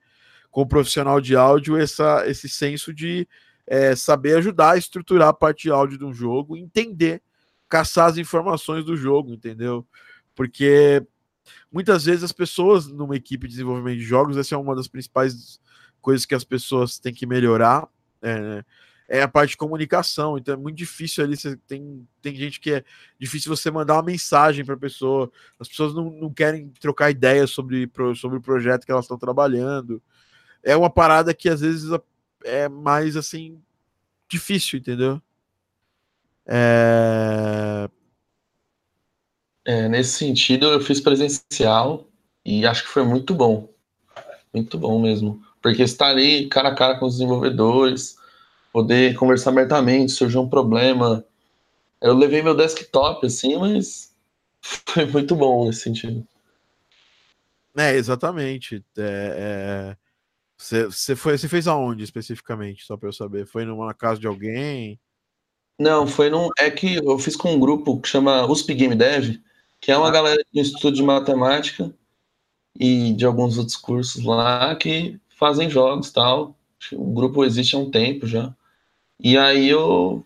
como profissional de áudio, essa, esse senso de é, saber ajudar a estruturar a parte de áudio de um jogo, entender, caçar as informações do jogo, entendeu? Porque muitas vezes as pessoas numa equipe de desenvolvimento de jogos, essa é uma das principais coisas que as pessoas têm que melhorar, é, é a parte de comunicação. Então é muito difícil ali. Você tem, tem gente que é difícil você mandar uma mensagem para a pessoa. As pessoas não, não querem trocar ideias sobre, sobre o projeto que elas estão trabalhando. É uma parada que às vezes é mais assim difícil, entendeu? É... é... nesse sentido, eu fiz presencial e acho que foi muito bom. Muito bom mesmo. Porque estar ali cara a cara com os desenvolvedores, poder conversar abertamente, surgiu um problema. Eu levei meu desktop, assim, mas foi muito bom nesse sentido. É, exatamente. É, é... Você, você, foi, você fez aonde especificamente, só para eu saber? Foi numa casa de alguém? Não, foi num. É que eu fiz com um grupo que chama USP Game Dev, que é uma ah. galera do Instituto de Matemática. e de alguns outros cursos lá que fazem jogos tal. O grupo existe há um tempo já. E aí eu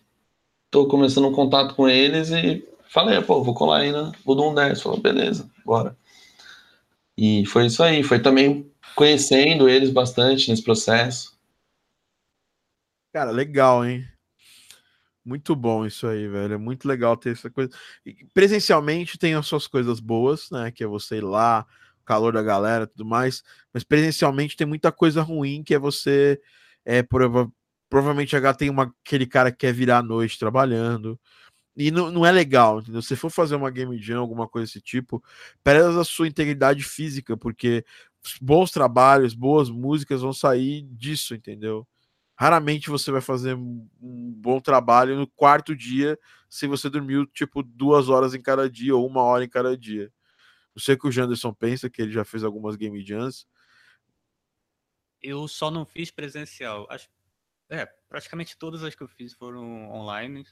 tô começando um contato com eles e falei, pô, vou colar aí na Udum 10. Falou, beleza, bora. E foi isso aí. Foi também conhecendo eles bastante nesse processo. Cara, legal, hein? Muito bom isso aí, velho. É muito legal ter essa coisa. presencialmente tem as suas coisas boas, né? Que é você ir lá, o calor da galera tudo mais. Mas presencialmente tem muita coisa ruim que é você. É, prova provavelmente já tem uma, aquele cara que quer virar à noite trabalhando. E não, não é legal, entendeu? Se for fazer uma game jam, alguma coisa desse tipo, preza a sua integridade física, porque bons trabalhos, boas músicas vão sair disso, entendeu? Raramente você vai fazer um bom trabalho no quarto dia se você dormiu tipo duas horas em cada dia ou uma hora em cada dia. Não sei o que o Janderson pensa, que ele já fez algumas game jams. Eu só não fiz presencial. Acho, é, praticamente todas as que eu fiz foram online.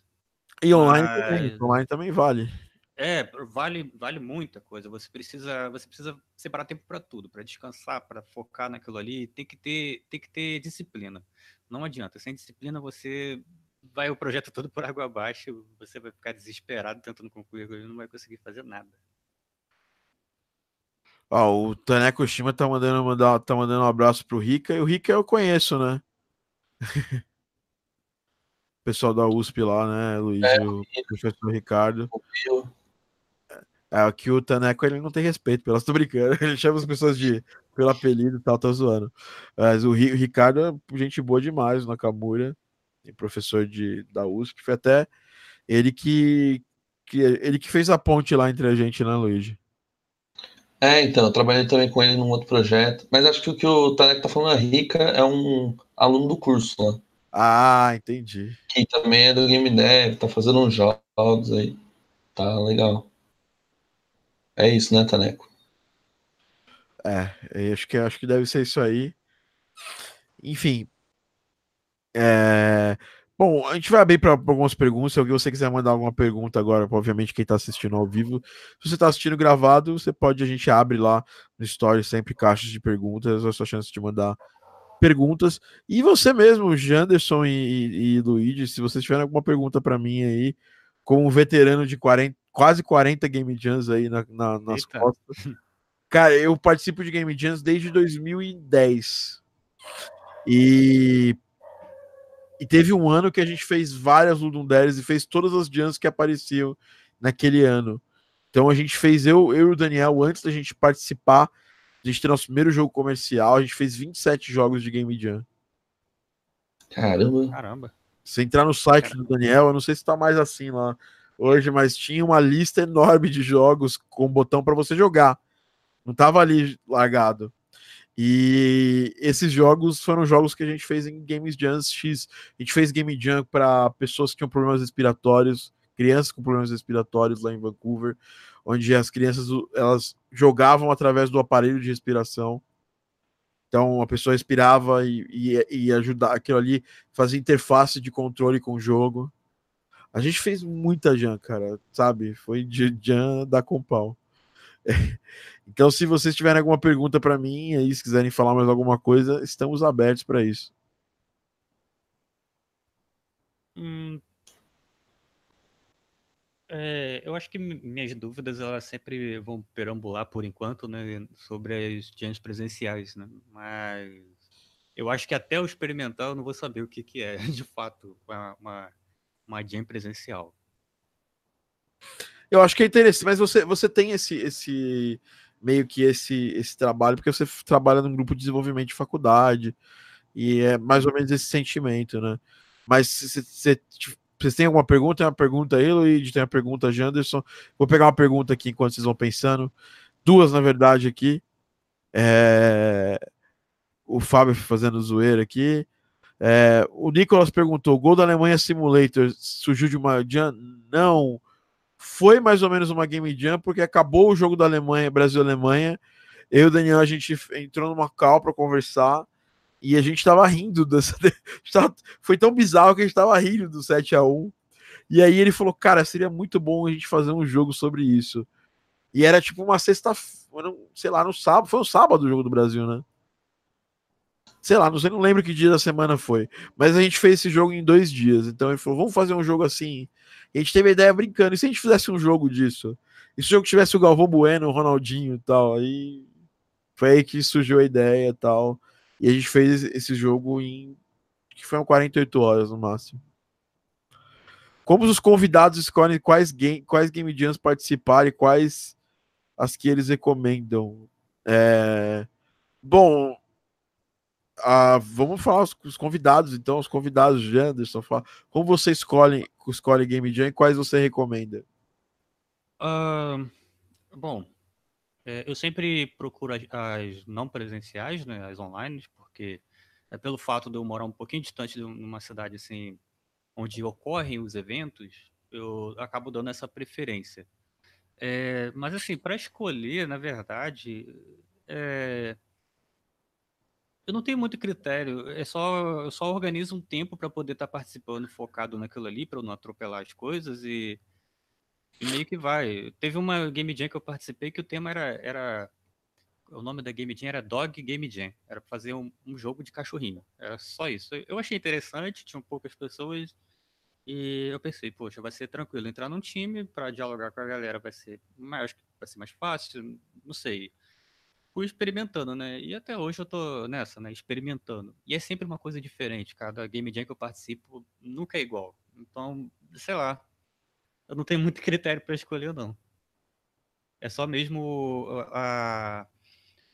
E online mas... também. Online também vale. É, vale, vale muita coisa. Você precisa, você precisa separar tempo para tudo, para descansar, para focar naquilo ali. Tem que ter, tem que ter disciplina. Não adianta. Sem disciplina você vai o projeto todo por água abaixo. Você vai ficar desesperado tentando concluir e não vai conseguir fazer nada. Ó, o Taneco Shima tá mandando, mandar, tá mandando um abraço pro Rica. E o Rica eu conheço, né? pessoal da USP lá, né, Luiz? É, o professor Ricardo. É, aqui o Taneco ele não tem respeito pelas, tô brincando, ele chama as pessoas de pelo apelido e tal, tá zoando. Mas o, o Ricardo é gente boa demais, o Nakamura, professor de, da USP, foi até ele que, que ele que fez a ponte lá entre a gente, né, Luiz? É, então, eu trabalhei também com ele num outro projeto, mas acho que o que o Taneco tá falando, a Rica é um aluno do curso lá. Ah, entendi. Que também é do Game Dev, tá fazendo uns jogos aí. Tá legal. É isso, né, Taneco? É, acho que, acho que deve ser isso aí. Enfim. É... Bom, a gente vai abrir para algumas perguntas. Se você quiser mandar alguma pergunta agora, obviamente, quem está assistindo ao vivo. Se você está assistindo gravado, você pode, a gente abre lá no Story sempre caixas de perguntas. É a sua chance de mandar perguntas. E você mesmo, Janderson e, e, e Luigi, se vocês tiverem alguma pergunta para mim aí, como veterano de 40, quase 40 Game Jams aí na, na, nas Eita. costas. Cara, eu participo de Game Jams desde 2010. E, e teve um ano que a gente fez várias Ludunderes e fez todas as jams que apareciam naquele ano. Então a gente fez, eu, eu e o Daniel, antes da gente participar, a gente ter nosso primeiro jogo comercial, a gente fez 27 jogos de Game Jam. Caramba. Caramba. Se entrar no site Caramba. do Daniel, eu não sei se tá mais assim lá hoje, mas tinha uma lista enorme de jogos com botão para você jogar. Não tava ali largado. E esses jogos foram jogos que a gente fez em Games Jams X. A gente fez Game Jam para pessoas que tinham problemas respiratórios, crianças com problemas respiratórios lá em Vancouver, onde as crianças elas jogavam através do aparelho de respiração. Então a pessoa respirava e, e, e ajudar aquilo ali, fazia interface de controle com o jogo. A gente fez muita jam, cara, sabe? Foi de jam da Compal. Então, se vocês tiverem alguma pergunta para mim, aí se quiserem falar mais alguma coisa, estamos abertos para isso. Hum, é, eu acho que minhas dúvidas elas sempre vão perambular por enquanto, né, sobre as jams presenciais, né? Mas eu acho que até o experimental eu não vou saber o que, que é, de fato, uma, uma uma jam presencial. Eu acho que é interessante, mas você, você tem esse, esse meio que esse, esse trabalho, porque você trabalha num grupo de desenvolvimento de faculdade, e é mais ou menos esse sentimento, né? Mas você, vocês têm alguma pergunta? Tem uma pergunta aí, Luiz? Tem uma pergunta, Janderson. Vou pegar uma pergunta aqui enquanto vocês vão pensando. Duas, na verdade, aqui. É... O Fábio fazendo zoeira aqui. É, o Nicolas perguntou: gol da Alemanha Simulator surgiu de uma jam? Não. Foi mais ou menos uma game jam, porque acabou o jogo da Alemanha, Brasil-Alemanha. Eu e o Daniel, a gente entrou numa call para conversar e a gente tava rindo dessa. Foi tão bizarro que a gente tava rindo do 7 a 1 E aí ele falou: Cara, seria muito bom a gente fazer um jogo sobre isso. E era tipo uma sexta, sei lá, no sábado, foi o sábado o jogo do Brasil, né? Sei lá, não sei, não lembro que dia da semana foi. Mas a gente fez esse jogo em dois dias. Então ele falou: vamos fazer um jogo assim. E a gente teve a ideia brincando. E se a gente fizesse um jogo disso? E se o jogo tivesse o Galvão Bueno, o Ronaldinho e tal? Aí foi aí que surgiu a ideia e tal. E a gente fez esse jogo em. que foi 48 horas no máximo. Como os convidados escolhem quais game, quais game jams participar e quais as que eles recomendam? É... Bom, ah, vamos falar os, os, convidados, então, os convidados de Anderson. Fala, como você escolhe, escolhe Game Jam e quais você recomenda? Uh, bom, é, eu sempre procuro as, as, não presenciais, né, as online, porque é pelo fato de eu morar um pouquinho distante de uma cidade assim, onde ocorrem os eventos, eu acabo dando essa preferência. É, mas assim, para escolher, na verdade, é, eu não tenho muito critério. É só eu só organizo um tempo para poder estar tá participando, focado naquilo ali, para eu não atropelar as coisas e e meio que vai. Teve uma Game Jam que eu participei que o tema era. era o nome da Game Jam era Dog Game Jam. Era pra fazer um, um jogo de cachorrinho. Era só isso. Eu achei interessante, tinham poucas pessoas. E eu pensei, poxa, vai ser tranquilo entrar num time para dialogar com a galera, vai ser mais, vai ser mais fácil, não sei. Fui experimentando, né? E até hoje eu tô nessa, né? Experimentando. E é sempre uma coisa diferente. Cada game jam que eu participo nunca é igual. Então, sei lá, eu não tenho muito critério para escolher, não. É só mesmo a,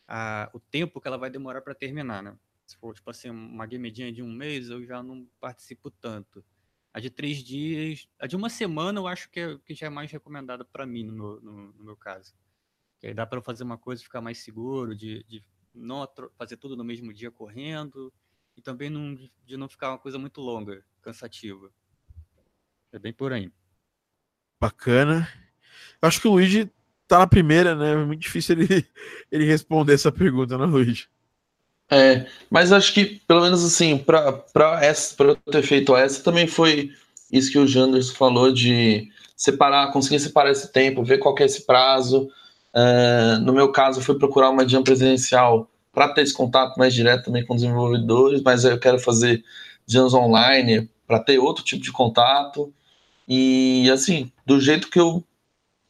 a, o tempo que ela vai demorar para terminar, né? Se for, tipo assim, uma gamedinha de um mês, eu já não participo tanto. A de três dias, a de uma semana, eu acho que, é, que já é mais recomendada para mim, no no, no, meu caso. Que aí dá para fazer uma coisa e ficar mais seguro, de, de não fazer tudo no mesmo dia correndo, e também não, de não ficar uma coisa muito longa, cansativa. É bem por aí. Bacana. Eu acho que o Luigi tá na primeira, né? É muito difícil ele, ele responder essa pergunta, né, Luigi? É, mas acho que, pelo menos assim, para eu ter feito essa, também foi isso que o Janders falou de separar, conseguir separar esse tempo, ver qual é esse prazo. Uh, no meu caso, foi procurar uma jam presencial para ter esse contato mais direto também com desenvolvedores, mas eu quero fazer jams online para ter outro tipo de contato. E assim, do jeito que eu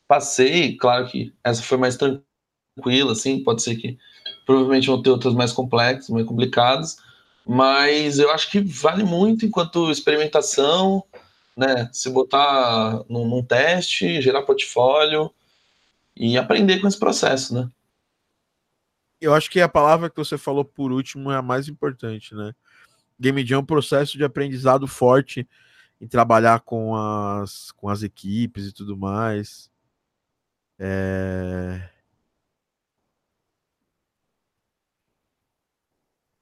passei, claro que essa foi mais tranquila, assim, pode ser que provavelmente vão ter outras mais complexas, mais complicadas, mas eu acho que vale muito enquanto experimentação, né? Se botar num, num teste, gerar portfólio e aprender com esse processo, né? Eu acho que a palavra que você falou por último é a mais importante, né? Game Jam é um processo de aprendizado forte em trabalhar com as, com as equipes e tudo mais. É...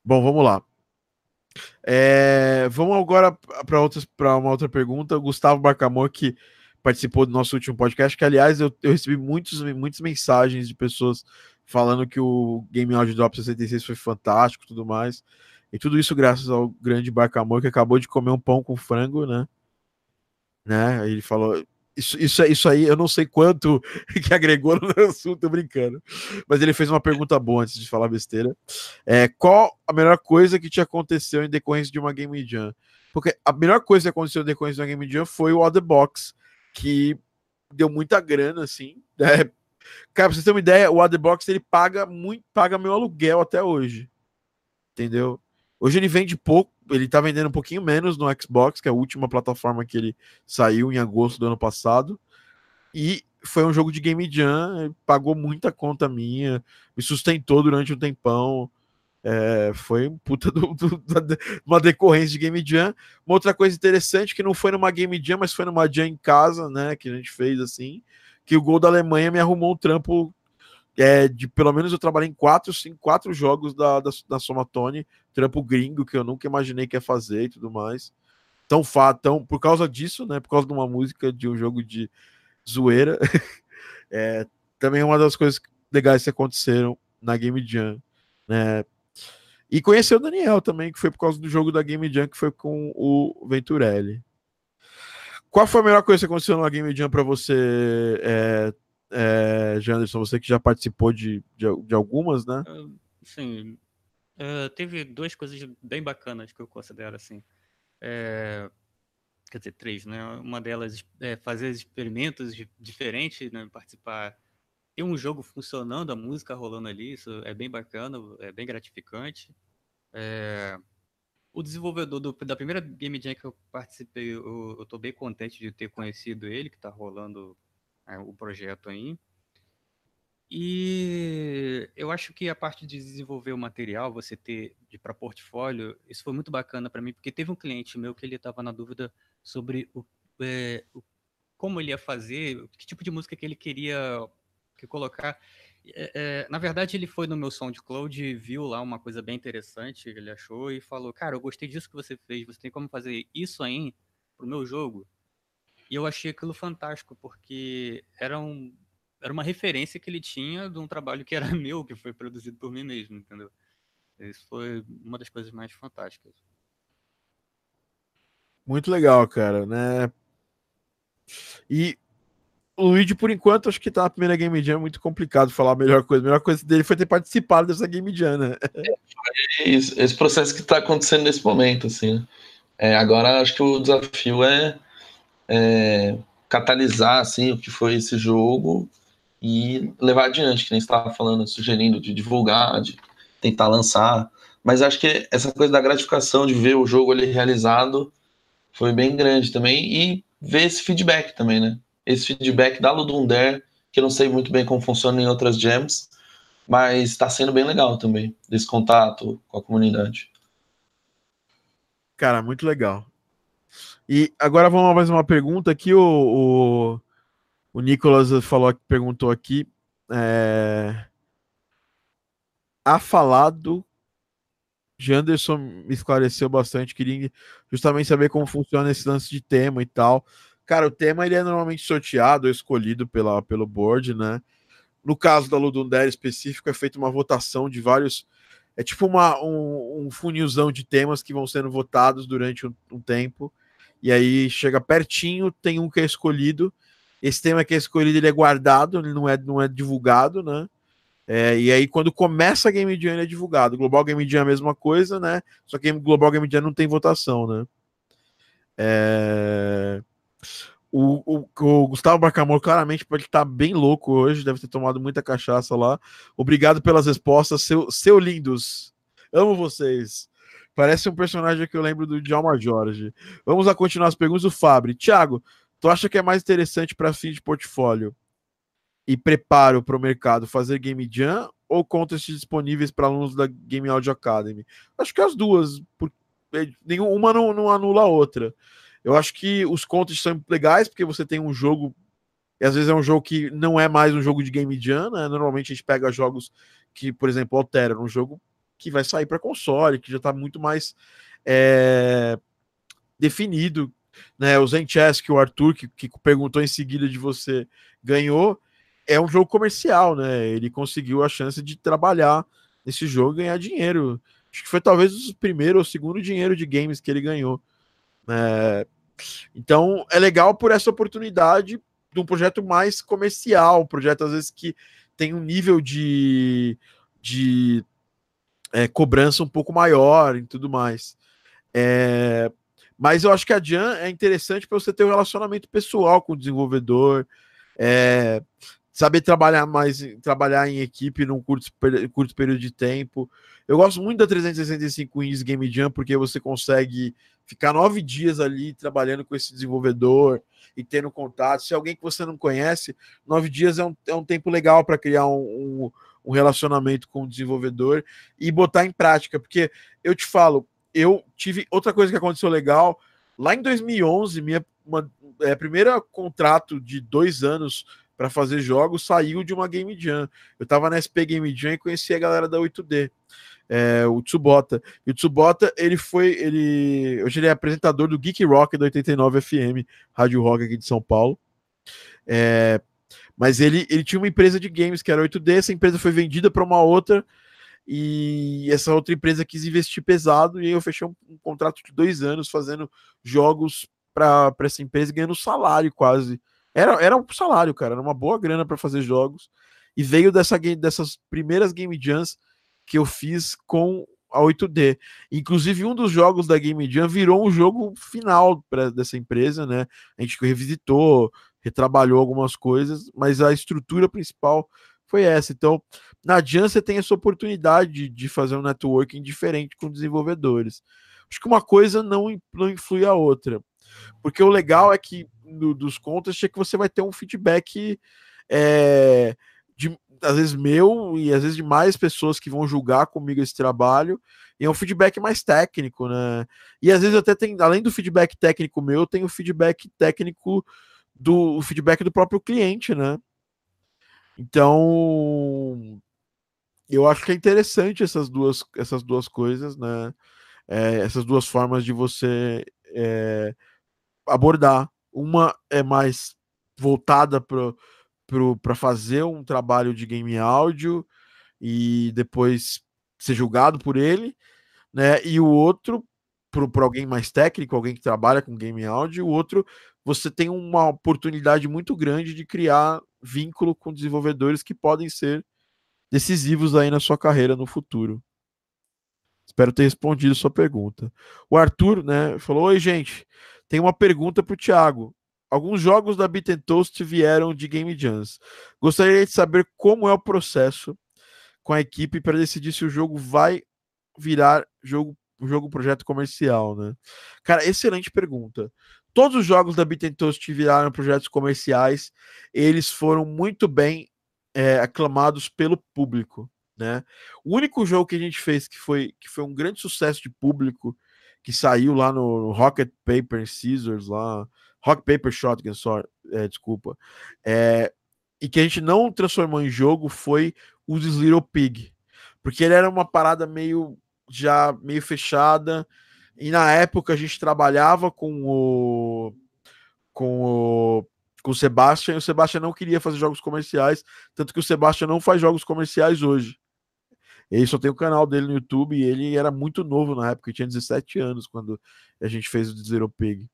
Bom, vamos lá. É, vamos agora para uma outra pergunta. O Gustavo Barcamor, que participou do nosso último podcast, que aliás eu, eu recebi muitos, muitas mensagens de pessoas falando que o Game Audio Drop 66 foi fantástico tudo mais. E tudo isso graças ao grande Barcamor que acabou de comer um pão com frango, né? né? Ele falou. Isso, isso, isso aí, eu não sei quanto que agregou no assunto, tô brincando. Mas ele fez uma pergunta boa antes de falar besteira. É, qual a melhor coisa que te aconteceu em decorrência de uma Game Jam? Porque a melhor coisa que aconteceu em decorrência de uma Game Jam foi o Other Box, que deu muita grana, assim. Né? Cara, pra vocês terem uma ideia, o Other Box ele paga muito, paga meu aluguel até hoje. Entendeu? Hoje ele vende pouco, ele tá vendendo um pouquinho menos no Xbox, que é a última plataforma que ele saiu em agosto do ano passado. E foi um jogo de Game Jam, pagou muita conta minha, me sustentou durante um tempão. É, foi um puta do, do, uma decorrência de Game Jam. Uma outra coisa interessante que não foi numa Game Jam, mas foi numa Jam em casa, né? Que a gente fez assim. Que o gol da Alemanha me arrumou um trampo é, de pelo menos eu trabalhei em quatro, cinco, quatro jogos da, da, da Somatone, trampo gringo que eu nunca imaginei que ia fazer e tudo mais. Tão por causa disso, né? Por causa de uma música de um jogo de zoeira. é, também é uma das coisas legais que aconteceram na Game Jam, né? E conhecer o Daniel também, que foi por causa do jogo da Game Jam, que foi com o Venturelli. Qual foi a melhor coisa que aconteceu na Game Jam para você, é, é, Janderson, você que já participou de, de, de algumas, né? Uh, sim. Uh, teve duas coisas bem bacanas que eu considero assim. É, quer dizer, três, né? Uma delas é fazer experimentos diferentes, né? participar. Ter um jogo funcionando, a música rolando ali, isso é bem bacana, é bem gratificante. É, o desenvolvedor do, da primeira Game Jam que eu participei, eu, estou bem contente de ter conhecido ele, que está rolando é, o projeto aí. E eu acho que a parte de desenvolver o material, você ter para portfólio, isso foi muito bacana para mim, porque teve um cliente meu que ele estava na dúvida sobre o, é, o, como ele ia fazer, que tipo de música que ele queria que colocar. É, é, na verdade, ele foi no meu SoundCloud, viu lá uma coisa bem interessante, ele achou e falou: Cara, eu gostei disso que você fez, você tem como fazer isso aí pro meu jogo? E eu achei aquilo fantástico, porque era, um, era uma referência que ele tinha de um trabalho que era meu, que foi produzido por mim mesmo, entendeu? Isso foi uma das coisas mais fantásticas. Muito legal, cara, né? E o Luigi, por enquanto, acho que tá na primeira Game Jam, é muito complicado falar a melhor coisa. A melhor coisa dele foi ter participado dessa Game Jam, né? É, esse processo que tá acontecendo nesse momento, assim. Né? É, agora acho que o desafio é, é, catalisar, assim, o que foi esse jogo e levar adiante, que nem estava falando, sugerindo de divulgar, de tentar lançar. Mas acho que essa coisa da gratificação de ver o jogo ali realizado foi bem grande também e ver esse feedback também, né? Esse feedback da Ludum Dare, que eu não sei muito bem como funciona em outras jams, mas está sendo bem legal também, desse contato com a comunidade. Cara, muito legal. E agora vamos a mais uma pergunta aqui. O, o, o Nicolas falou, perguntou aqui. É... Ha falado Janderson me esclareceu bastante, queria justamente saber como funciona esse lance de tema e tal. Cara, o tema ele é normalmente sorteado ou escolhido pela, pelo board, né? No caso da Ludundere específico, é feita uma votação de vários. É tipo uma, um, um funilzão de temas que vão sendo votados durante um, um tempo. E aí chega pertinho, tem um que é escolhido. Esse tema que é escolhido ele é guardado, ele não é, não é divulgado, né? É, e aí, quando começa a Game Jam, ele é divulgado. Global Game Jam é a mesma coisa, né? Só que Global Game Jam não tem votação, né? É... O, o, o, Gustavo Bacamor claramente pode estar bem louco hoje, deve ter tomado muita cachaça lá. Obrigado pelas respostas, seu, seu lindos. Amo vocês. Parece um personagem que eu lembro do Djalma Jorge. Vamos a continuar as perguntas do Fabri. Tiago, tu acha que é mais interessante para fim de portfólio e preparo para o mercado fazer Game Jam ou contests disponíveis para alunos da Game Audio Academy? Acho que as duas, porque nenhuma não, não anula a outra. Eu acho que os contests são legais porque você tem um jogo e às vezes é um jogo que não é mais um jogo de Game Jam, né? Normalmente a gente pega jogos que, por exemplo, alteram um jogo que vai sair para console, que já está muito mais é, definido. Né, o Zen Chess, que o Arthur, que, que perguntou em seguida de você, ganhou, é um jogo comercial, né? Ele conseguiu a chance de trabalhar nesse jogo e ganhar dinheiro. Acho que foi talvez o primeiro ou segundo dinheiro de games que ele ganhou. É, então é legal por essa oportunidade de um projeto mais comercial, um projeto às vezes que tem um nível de, de é, cobrança um pouco maior e tudo mais. É, mas eu acho que a Jan é interessante para você ter um relacionamento pessoal com o desenvolvedor, é, saber trabalhar mais, trabalhar em equipe num curto, curto período de tempo. Eu gosto muito da 365 Wins Game Jam porque você consegue ficar nove dias ali trabalhando com esse desenvolvedor e tendo contato. Se é alguém que você não conhece, nove dias é um, é um tempo legal para criar um, um, um, relacionamento com o desenvolvedor e botar em prática. Porque eu te falo, eu tive outra coisa que aconteceu legal lá em 2011, minha uma, é, primeira contrato de dois anos para fazer jogos saiu de uma Game Jam. Eu estava na SP Game Jam e conheci a galera da 8D. É, o Tsubota. E o Tsubota, ele foi. ele Hoje ele é apresentador do Geek Rock da 89 FM, Rádio Rock aqui de São Paulo. É, mas ele, ele tinha uma empresa de games que era 8D, essa empresa foi vendida para uma outra, e essa outra empresa quis investir pesado, e eu fechei um, um contrato de dois anos fazendo jogos para essa empresa, ganhando salário quase Era, era um salário, cara, era uma boa grana para fazer jogos. E veio dessa, dessas primeiras Game Jams que eu fiz com a 8D. Inclusive, um dos jogos da Game Jam virou um jogo final pra, dessa empresa, né? A gente revisitou, retrabalhou algumas coisas, mas a estrutura principal foi essa. Então, na Jam você tem essa oportunidade de, fazer um networking diferente com desenvolvedores. Acho que uma coisa não, não influi a outra. Porque o legal é que no, dos contas é que você vai ter um feedback é, às vezes meu e às vezes de mais pessoas que vão julgar comigo esse trabalho, e é um feedback mais técnico, né? E às vezes até tem, além do feedback técnico meu, tem o feedback técnico do o feedback do próprio cliente, né? Então, eu acho que é interessante essas duas, essas duas coisas, né? É, essas duas formas de você é, abordar. Uma é mais voltada para para fazer um trabalho de game áudio e depois ser julgado por ele, né? E o outro para alguém mais técnico, alguém que trabalha com game áudio, o outro você tem uma oportunidade muito grande de criar vínculo com desenvolvedores que podem ser decisivos aí na sua carreira no futuro. Espero ter respondido sua pergunta. O Arthur, né, falou: Oi, gente, tem uma pergunta para o Thiago. Alguns jogos da Beat Toast vieram de Game Jams. Gostaria de saber como é o processo com a equipe para decidir se o jogo vai virar jogo, jogo projeto comercial, né? Cara, excelente pergunta. Todos os jogos da Beat Toast viraram projetos comerciais. Eles foram muito bem é, aclamados pelo público, né? O único jogo que a gente fez que foi, que foi um grande sucesso de público, que saiu lá no Rocket Paper Scissors lá Rock Paper Shotgun, só, é, desculpa. É, e que a gente não transformou em jogo foi o This Little Pig. Porque ele era uma parada meio já meio fechada. E na época a gente trabalhava com o com o com o Sebastian, e o Sebastian não queria fazer jogos comerciais, tanto que o Sebastian não faz jogos comerciais hoje. Ele só tem o canal dele no YouTube e ele era muito novo na época, tinha 17 anos quando a gente fez o Zero Pig.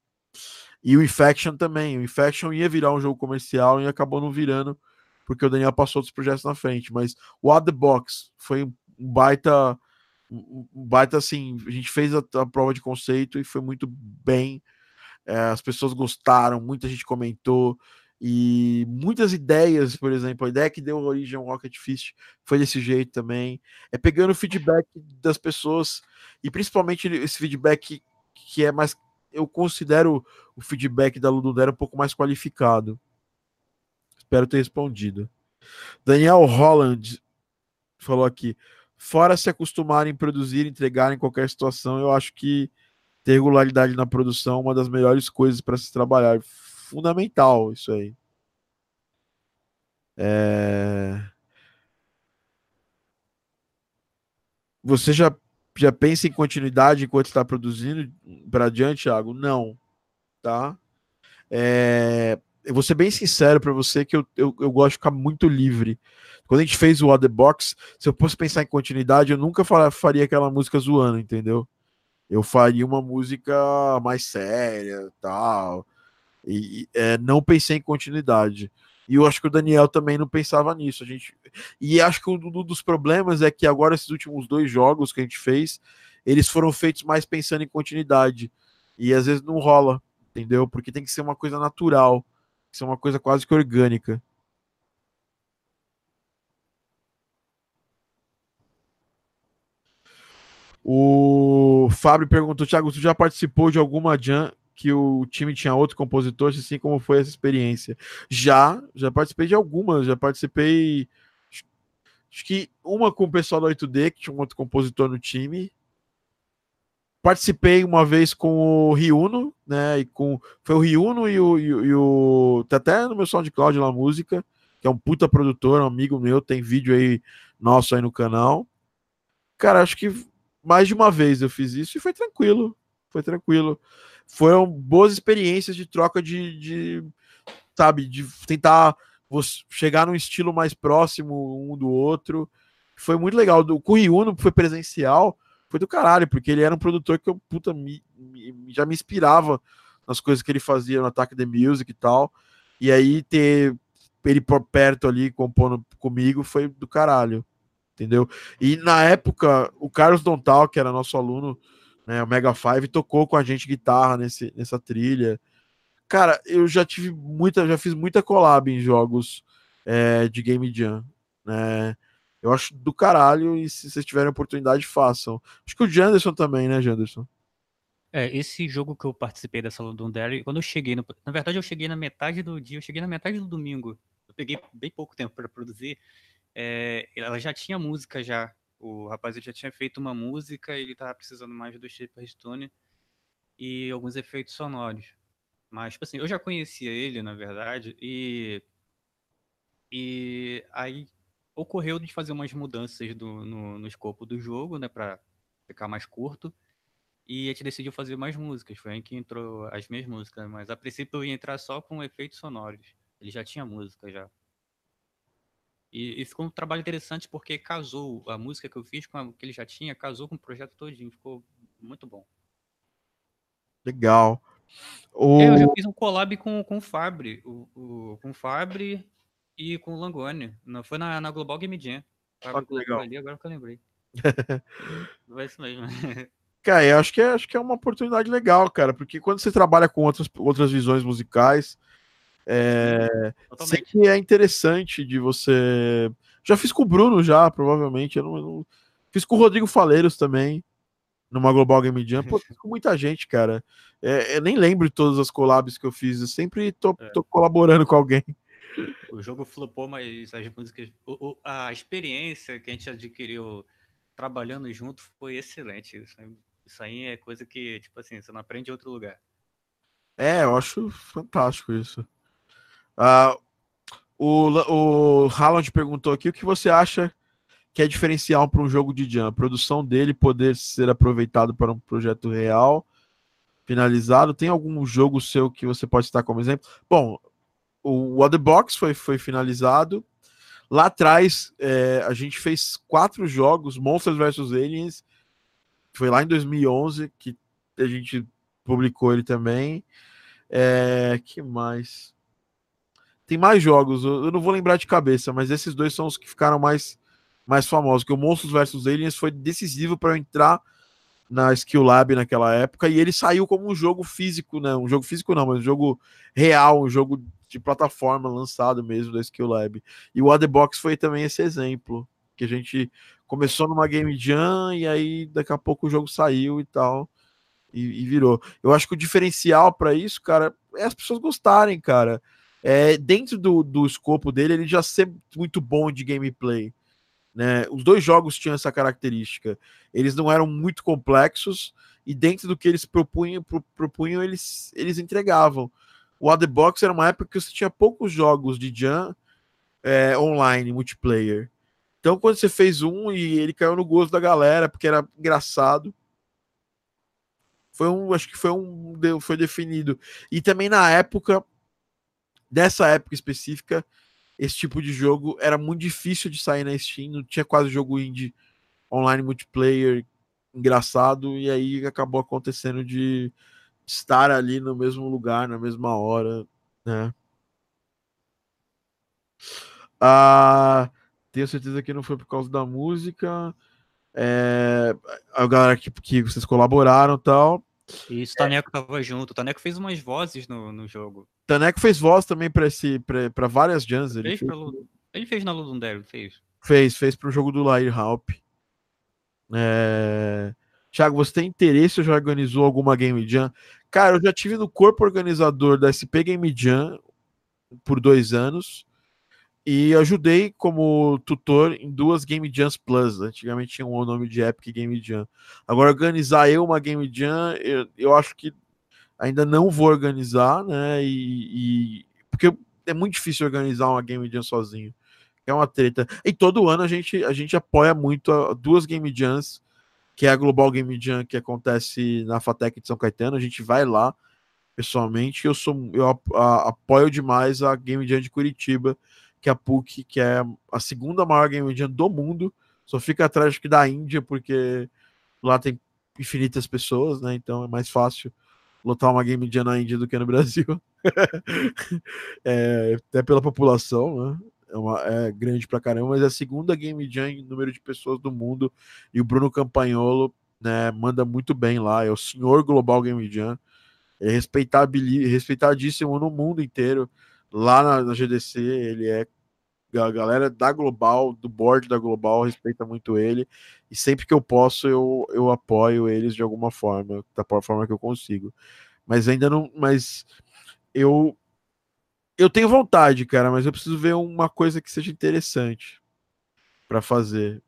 E o Infection também. O Infection ia virar um jogo comercial e acabou não virando, porque o Daniel passou outros projetos na frente. Mas o Out the Box foi um baita. Um baita assim. A gente fez a, a prova de conceito e foi muito bem. É, as pessoas gostaram, muita gente comentou. E muitas ideias, por exemplo, a ideia que deu origem ao Rocket Fist foi desse jeito também. É pegando o feedback das pessoas e principalmente esse feedback que é mais eu considero o feedback da Ludundera um pouco mais qualificado. Espero ter respondido. Daniel Holland falou aqui: fora se acostumarem a produzir e entregar em qualquer situação, eu acho que ter regularidade na produção é uma das melhores coisas para se trabalhar. Fundamental isso aí. É... Você já já pensa em continuidade enquanto está produzindo para adiante, Thiago? Não, tá? É, eu vou ser bem sincero para você que eu, eu, eu, gosto de ficar muito livre. Quando a gente fez o The Box, se eu fosse pensar em continuidade, eu nunca faria aquela música zoando, entendeu? Eu faria uma música mais séria, tal. E é, não pensei em continuidade. E eu acho que o Daniel também não pensava nisso. A gente e acho que um dos problemas é que agora esses últimos dois jogos que a gente fez, eles foram feitos mais pensando em continuidade. E às vezes não rola, entendeu? Porque tem que ser uma coisa natural, tem que ser uma coisa quase que orgânica. O Fábio perguntou, Thiago, tu já participou de alguma jam que o time tinha outro compositor, assim como foi essa experiência. Já, já participei de algumas, já participei acho que uma com o pessoal da 8D, que tinha um outro compositor no time. Participei uma vez com o Ryuno, né? E com, foi o Ryuno e o, e, e o. Tá até no meu SoundCloud lá, música, que é um puta produtor, um amigo meu, tem vídeo aí nosso aí no canal. Cara, acho que mais de uma vez eu fiz isso e foi tranquilo. Foi tranquilo foram boas experiências de troca de, de sabe, de tentar chegar num estilo mais próximo um do outro. Foi muito legal. O Kuriuno foi presencial, foi do caralho, porque ele era um produtor que eu, puta, me, me, já me inspirava nas coisas que ele fazia no Ataque The Music e tal. E aí ter ele por perto ali compondo comigo foi do caralho. Entendeu? E na época, o Carlos Dontal, que era nosso aluno, né, o Mega Five, tocou com a gente guitarra nesse, nessa trilha. Cara, eu já tive muita, já fiz muita collab em jogos é, de Game Jam, né? Eu acho do caralho e se vocês tiverem oportunidade, façam. Acho que o Janderson também, né, Janderson? É, esse jogo que eu participei dessa London Dairy, quando eu cheguei, no, na verdade eu cheguei na metade do dia, eu cheguei na metade do domingo. Eu peguei bem pouco tempo para produzir. É, ela já tinha música já. O rapaz já tinha feito uma música, ele tava precisando mais do Stone e alguns efeitos sonoros. Mas, tipo assim, eu já conhecia ele, na verdade, e. E aí ocorreu de fazer umas mudanças do, no, no escopo do jogo, né, pra ficar mais curto. E a gente decidiu fazer mais músicas. Foi aí que entrou as minhas músicas. Mas a princípio eu ia entrar só com efeitos sonoros. Ele já tinha música já. E, e ficou um trabalho interessante porque casou a música que eu fiz com a que ele já tinha, casou com o projeto todinho. Ficou muito bom. Legal. O... É, eu já fiz um collab com, com o Fabri, o, o, com o Fabri e com o Langoni. Não, foi na, na Global Game Jam. Ah, legal. ali, agora que eu lembrei. Vai isso mesmo. Cara, eu acho que, é, acho que é uma oportunidade legal, cara, porque quando você trabalha com outras, outras visões musicais, é, sempre é interessante de você. Já fiz com o Bruno, já, provavelmente. Eu não, eu não... Fiz com o Rodrigo Faleiros também numa Global Game Jam, pô, com muita gente, cara. É, eu nem lembro de todas as collabs que eu fiz, eu sempre tô, é. tô colaborando com alguém. O jogo flopou, mas as músicas. O, o, a experiência que a gente adquiriu trabalhando junto foi excelente. Isso, isso aí é coisa que, tipo assim, você não aprende em outro lugar. É, eu acho fantástico isso. Uh, o, o Haaland perguntou aqui o que você acha que é diferencial para um jogo de jam, a produção dele poder ser aproveitado para um projeto real, finalizado. Tem algum jogo seu que você pode citar como exemplo? Bom, o the Box foi, foi finalizado. Lá atrás, é, a gente fez quatro jogos, Monsters vs Aliens, foi lá em 2011 que a gente publicou ele também. É, que mais? Tem mais jogos, eu não vou lembrar de cabeça, mas esses dois são os que ficaram mais mais famosos, que o Monstros vs Aliens foi decisivo para eu entrar na Skill Lab naquela época e ele saiu como um jogo físico, né? Um jogo físico não, mas um jogo real, um jogo de plataforma lançado mesmo da Skill Lab. E o The Box foi também esse exemplo, que a gente começou numa Game Jam e aí daqui a pouco o jogo saiu e tal. E, e virou. Eu acho que o diferencial para isso, cara, é as pessoas gostarem, cara. É, dentro do, do escopo dele, ele já ser muito bom de gameplay. Né? Os dois jogos tinham essa característica. Eles não eram muito complexos e dentro do que eles propunham, pro, propunham eles, eles entregavam. O The Box era uma época que você tinha poucos jogos de Jam é, online, multiplayer. Então, quando você fez um e ele caiu no gosto da galera, porque era engraçado, foi um, acho que foi um, foi definido. E também na época, dessa época específica, esse tipo de jogo era muito difícil de sair na Steam, não tinha quase jogo indie online multiplayer engraçado, e aí acabou acontecendo de estar ali no mesmo lugar, na mesma hora, né? Ah, tenho certeza que não foi por causa da música. É, a galera que, que vocês colaboraram tal. Isso, o Taneco tava junto. O Taneco fez umas vozes no, no jogo. Taneco fez voz também para esse para várias jams. Ele fez, fez... Pelo... ele fez na Ludundero, fez. Fez, fez pro jogo do Lair Halp. É... Thiago, você tem interesse ou já organizou alguma Game Jam? Cara, eu já tive no corpo organizador da SP Game Jam por dois anos e ajudei como tutor em duas Game Jams Plus. Antigamente tinha um nome de Epic Game Jam. Agora, organizar eu uma Game Jam, eu, eu acho que ainda não vou organizar, né? E, e, porque é muito difícil organizar uma Game Jam sozinho. É uma treta. E todo ano a gente, a gente apoia muito a, duas Game Jams, que é a Global Game Jam que acontece na Fatec de São Caetano. A gente vai lá pessoalmente. Eu sou eu apoio demais a Game Jam de Curitiba, que a PUC, que é a segunda maior Game Jam do mundo. Só fica atrás que da Índia, porque lá tem infinitas pessoas, né? Então é mais fácil lotar uma Game Jam na Índia do que no Brasil. é, até pela população, né? É, uma, é, grande pra caramba, mas é a segunda Game Jam em número de pessoas do mundo. E o Bruno Campagnolo né, manda muito bem lá. É o senhor Global Game Jam. É respeitadíssimo no mundo inteiro. Lá na, na GDC, ele é a galera da Global, do board da Global, respeita muito ele. E sempre que eu posso, eu, eu apoio eles de alguma forma, da forma que eu consigo. Mas ainda não. Mas eu. Eu tenho vontade, cara, mas eu preciso ver uma coisa que seja interessante para fazer.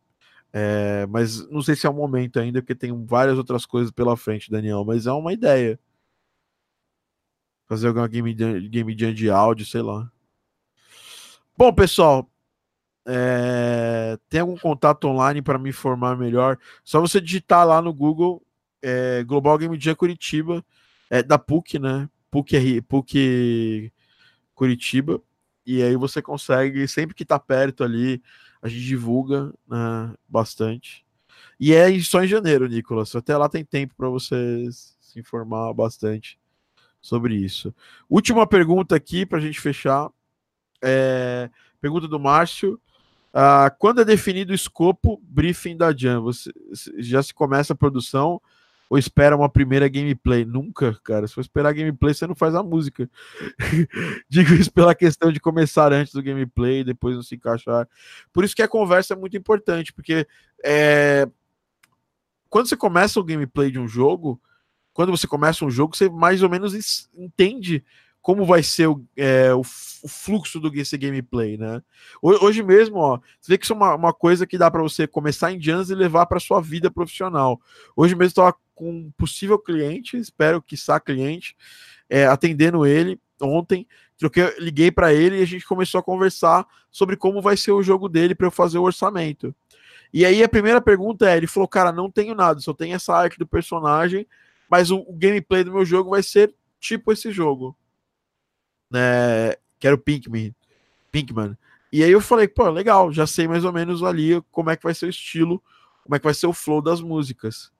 É, mas não sei se é o momento ainda, porque tem várias outras coisas pela frente, Daniel. Mas é uma ideia. Fazer alguma game, game jam de áudio, sei lá. Bom, pessoal, é, tem algum contato online para me informar melhor? Só você digitar lá no Google é, Global Game Jam Curitiba, é, da PUC, né? PUC, PUC Curitiba. E aí você consegue, sempre que tá perto ali, a gente divulga né, bastante. E é só em janeiro, Nicolas. Até lá tem tempo para você se informar bastante sobre isso. Última pergunta aqui para a gente fechar. É, pergunta do Márcio. Ah, quando é definido o escopo briefing da Jam? Você já se começa a produção ou espera uma primeira gameplay? Nunca, cara. Se for esperar gameplay, você não faz a música. Digo isso pela questão de começar antes do gameplay, depois não se encaixar. Por isso que a conversa é muito importante, porque é... quando você começa o gameplay de um jogo, quando você começa um jogo, você mais ou menos entende como vai ser o, é, o, o fluxo do esse gameplay, né? Hoje mesmo, ó, você vê que isso é uma, uma coisa que dá para você começar em Jans e levar para sua vida profissional. Hoje mesmo estava com um possível cliente, espero que saia cliente, é, atendendo ele ontem. Troquei, liguei para ele e a gente começou a conversar sobre como vai ser o jogo dele para eu fazer o orçamento. E aí a primeira pergunta é: ele falou, cara, não tenho nada, só tenho essa arte do personagem, mas o, o gameplay do meu jogo vai ser tipo esse jogo né, que era o Pinkman, Pinkman. E aí eu falei, pô, legal, já sei mais ou menos ali como é que vai ser o estilo, como é que vai ser o flow das músicas.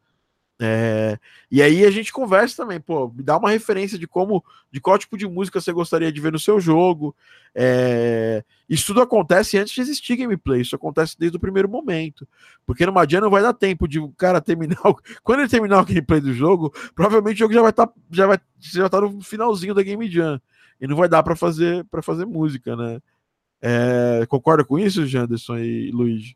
É, e aí a gente conversa também, pô, me dá uma referência de como, de qual tipo de música você gostaria de ver no seu jogo. É, isso tudo acontece antes de existir gameplay, isso acontece desde o primeiro momento. Porque no Madia não vai dar tempo de o cara terminar. O, quando ele terminar o gameplay do jogo, provavelmente o jogo já vai estar tá, já vai já tá no finalzinho da Game Jam e não vai dar para fazer para fazer música, né? É, concorda com isso, Janderson e Luiz?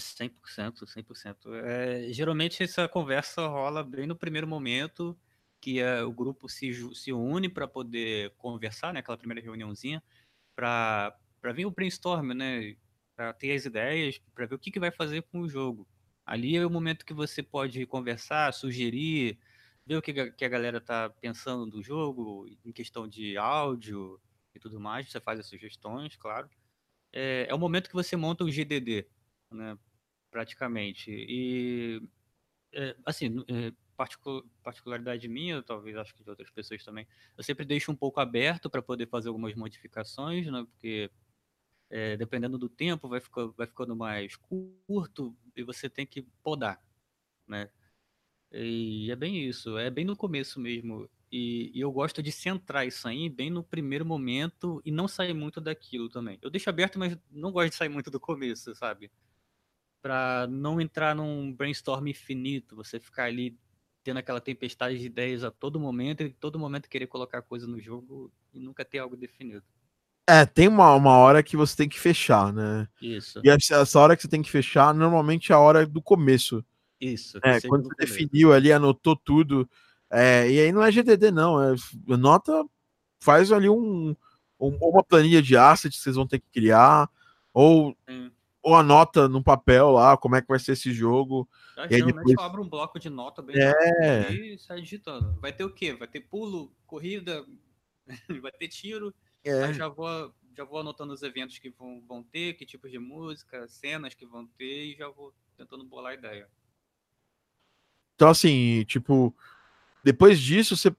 100%, 100%. É, geralmente essa conversa rola bem no primeiro momento que é, o grupo se, se une para poder conversar, né, aquela primeira reuniãozinha, para vir o brainstorm, né, para ter as ideias, para ver o que, que vai fazer com o jogo. Ali é o momento que você pode conversar, sugerir, ver o que, que a galera tá pensando do jogo, em questão de áudio e tudo mais, você faz as sugestões, claro. É, é o momento que você monta o GDD, né, praticamente. E, é, assim, é, particularidade minha, talvez acho que de outras pessoas também, eu sempre deixo um pouco aberto para poder fazer algumas modificações, né, porque é, dependendo do tempo vai, ficar, vai ficando mais curto e você tem que podar, né? E é bem isso, é bem no começo mesmo. E, e, eu gosto de centrar isso aí bem no primeiro momento e não sair muito daquilo também. Eu deixo aberto, mas não gosto de sair muito do começo, sabe? Pra não entrar num brainstorm infinito, você ficar ali tendo aquela tempestade de ideias a todo momento e todo momento querer colocar coisa no jogo e nunca ter algo definido. É, tem uma, uma hora que você tem que fechar, né? Isso. E essa hora que você tem que fechar, normalmente é a hora do começo. Isso. É, quando você definiu ali, anotou tudo. É, e aí não é GDD, não. É, nota, faz ali um, um, uma planilha de assets que vocês vão ter que criar, ou, ou anota no papel lá como é que vai ser esse jogo. Já, e aí depois... eu abro um bloco de nota bem é. e sai digitando. Vai ter o quê? Vai ter pulo, corrida, vai ter tiro. É. Já vou, já vou anotando os eventos que vão, vão ter, que tipos de música, cenas que vão ter, e já vou tentando bolar a ideia. Então, assim, tipo, depois disso, você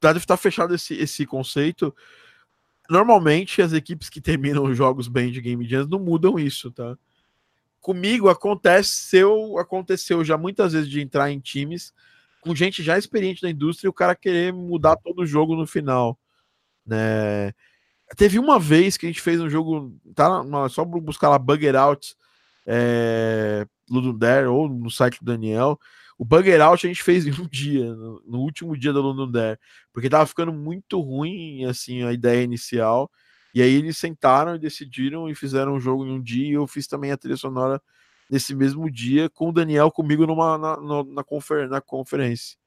deve estar fechado esse, esse conceito. Normalmente, as equipes que terminam os jogos bem de Game Jams não mudam isso, tá? Comigo aconteceu, aconteceu já muitas vezes de entrar em times com gente já experiente na indústria e o cara querer mudar todo o jogo no final, né? Teve uma vez que a gente fez um jogo, tá? Só buscar lá Bugger Out, é, Ludum Dare ou no site do Daniel. O Bugger Out a gente fez em um dia, no, no último dia do Ludum Dare, porque tava ficando muito ruim, assim, a ideia inicial. E aí eles sentaram e decidiram e fizeram um jogo em um dia. E eu fiz também a trilha sonora nesse mesmo dia com o Daniel comigo numa na, na, na, confer, na conferência.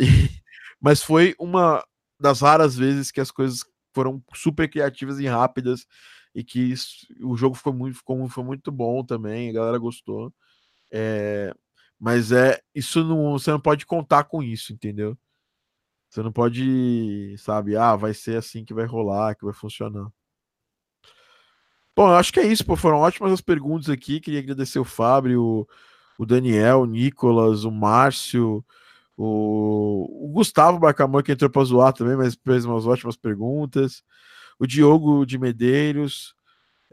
E, mas foi uma das raras vezes que as coisas foram super criativas e rápidas e que isso, o jogo foi muito, ficou, foi muito bom também, a galera gostou. É, mas é isso não, você não pode contar com isso, entendeu? Você não pode, sabe, ah, vai ser assim que vai rolar, que vai funcionar. Bom, eu acho que é isso, pô. Foram ótimas as perguntas aqui. Queria agradecer o Fábio, o Daniel, o Nicolas, o Márcio, o, o Gustavo Bacamor, que entrou para zoar também, mas fez umas ótimas perguntas. O Diogo de Medeiros.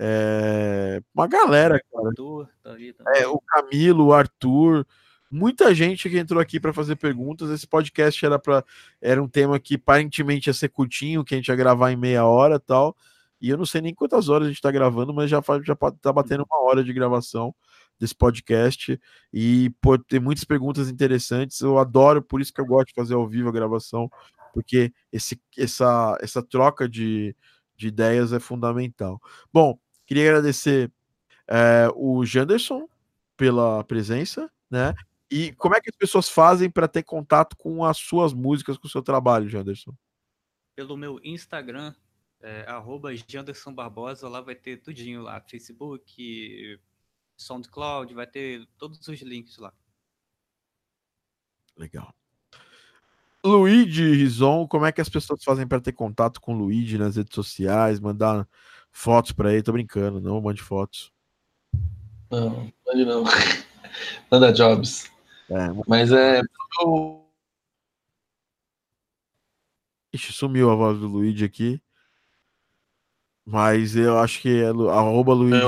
É... Uma galera, cara. Arthur, tá tá é, o Camilo, o Arthur. Muita gente que entrou aqui para fazer perguntas. Esse podcast era para era um tema que aparentemente ia ser curtinho, que a gente ia gravar em meia hora tal. E eu não sei nem quantas horas a gente está gravando, mas já, já tá batendo uma hora de gravação desse podcast e pode ter muitas perguntas interessantes. Eu adoro, por isso que eu gosto de fazer ao vivo a gravação, porque esse, essa, essa troca de, de ideias é fundamental. Bom, queria agradecer é, o Janderson pela presença, né? E como é que as pessoas fazem para ter contato com as suas músicas, com o seu trabalho, Janderson? Pelo meu Instagram, é, Janderson Barbosa, lá vai ter tudinho lá, Facebook, SoundCloud, vai ter todos os links lá. Legal. Luigi Rison, como é que as pessoas fazem para ter contato com o Luigi nas redes sociais, mandar fotos para ele? Tô brincando, não mande fotos. Não, mande não. Manda jobs. É, mas é. Ixi, sumiu a voz do Luigi aqui. Mas eu acho que é arroba Luigi.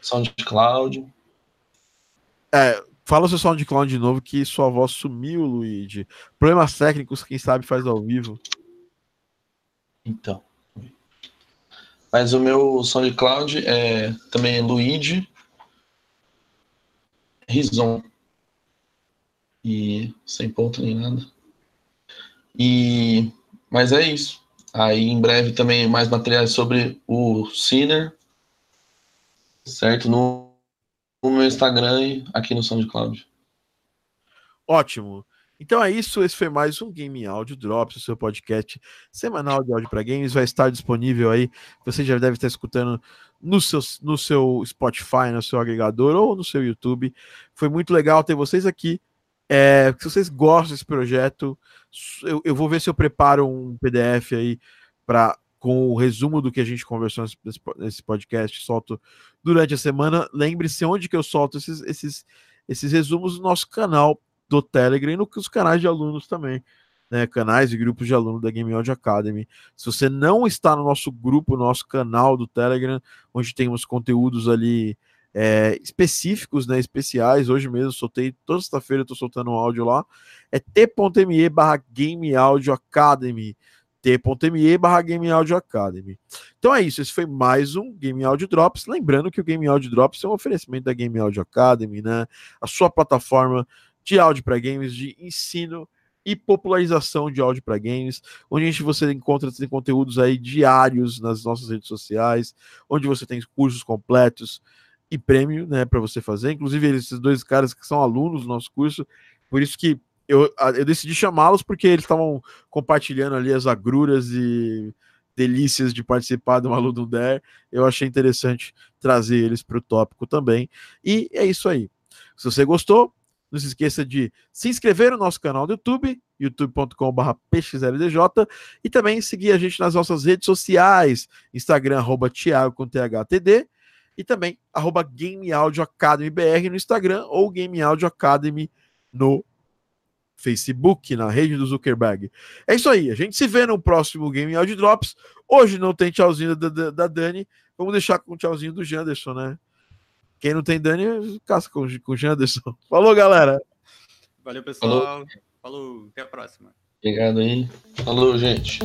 SoundCloud. É, fala o seu SoundCloud de novo que sua voz sumiu, Luigi. Problemas técnicos, quem sabe faz ao vivo. Então. Mas o meu SoundCloud é também Luigi Rison. E sem ponto nem nada. E mas é isso. Aí em breve também mais materiais sobre o Sinner, certo? No, no meu Instagram e aqui no SoundCloud. Ótimo. Então é isso, esse foi mais um Game Audio Drops, o seu podcast semanal de áudio para games, vai estar disponível aí, você já deve estar escutando no seu, no seu Spotify, no seu agregador ou no seu YouTube. Foi muito legal ter vocês aqui. É, se vocês gostam desse projeto, eu, eu vou ver se eu preparo um PDF aí para com o resumo do que a gente conversou nesse, nesse podcast, solto durante a semana. Lembre-se onde que eu solto esses, esses, esses resumos no nosso canal do Telegram e nos canais de alunos também. Né, canais e grupos de alunos da Game Audio Academy. Se você não está no nosso grupo, nosso canal do Telegram, onde temos conteúdos ali é, específicos, né, especiais. Hoje mesmo soltei, toda sexta-feira estou soltando um áudio lá. É t.me barra Game Audio Academy. t.me barra Game Audio Academy. Então é isso, esse foi mais um Game Audio Drops. Lembrando que o Game Audio Drops é um oferecimento da Game Audio Academy, né? A sua plataforma de áudio para games, de ensino e popularização de áudio para games, onde a gente, você encontra tem conteúdos aí diários nas nossas redes sociais, onde você tem cursos completos, e prêmio, né, para você fazer. Inclusive, esses dois caras que são alunos do nosso curso, por isso que eu, eu decidi chamá-los, porque eles estavam compartilhando ali as agruras e delícias de participar do Malu do Dare. Eu achei interessante trazer eles para o tópico também. E é isso aí. Se você gostou, não se esqueça de se inscrever no nosso canal do YouTube, youtube.com.br pxldj, e também seguir a gente nas nossas redes sociais, Instagram, arroba Thiago com THTD, e também arroba Game Audio Academy BR no Instagram ou Game Audio Academy no Facebook, na rede do Zuckerberg. É isso aí, a gente se vê no próximo Game Audio Drops. Hoje não tem tchauzinho da, da, da Dani, vamos deixar com o tchauzinho do Janderson, né? Quem não tem Dani, casca com, com o Janderson. Falou, galera! Valeu, pessoal. Falou. Falou. Até a próxima. Obrigado aí. Falou, gente.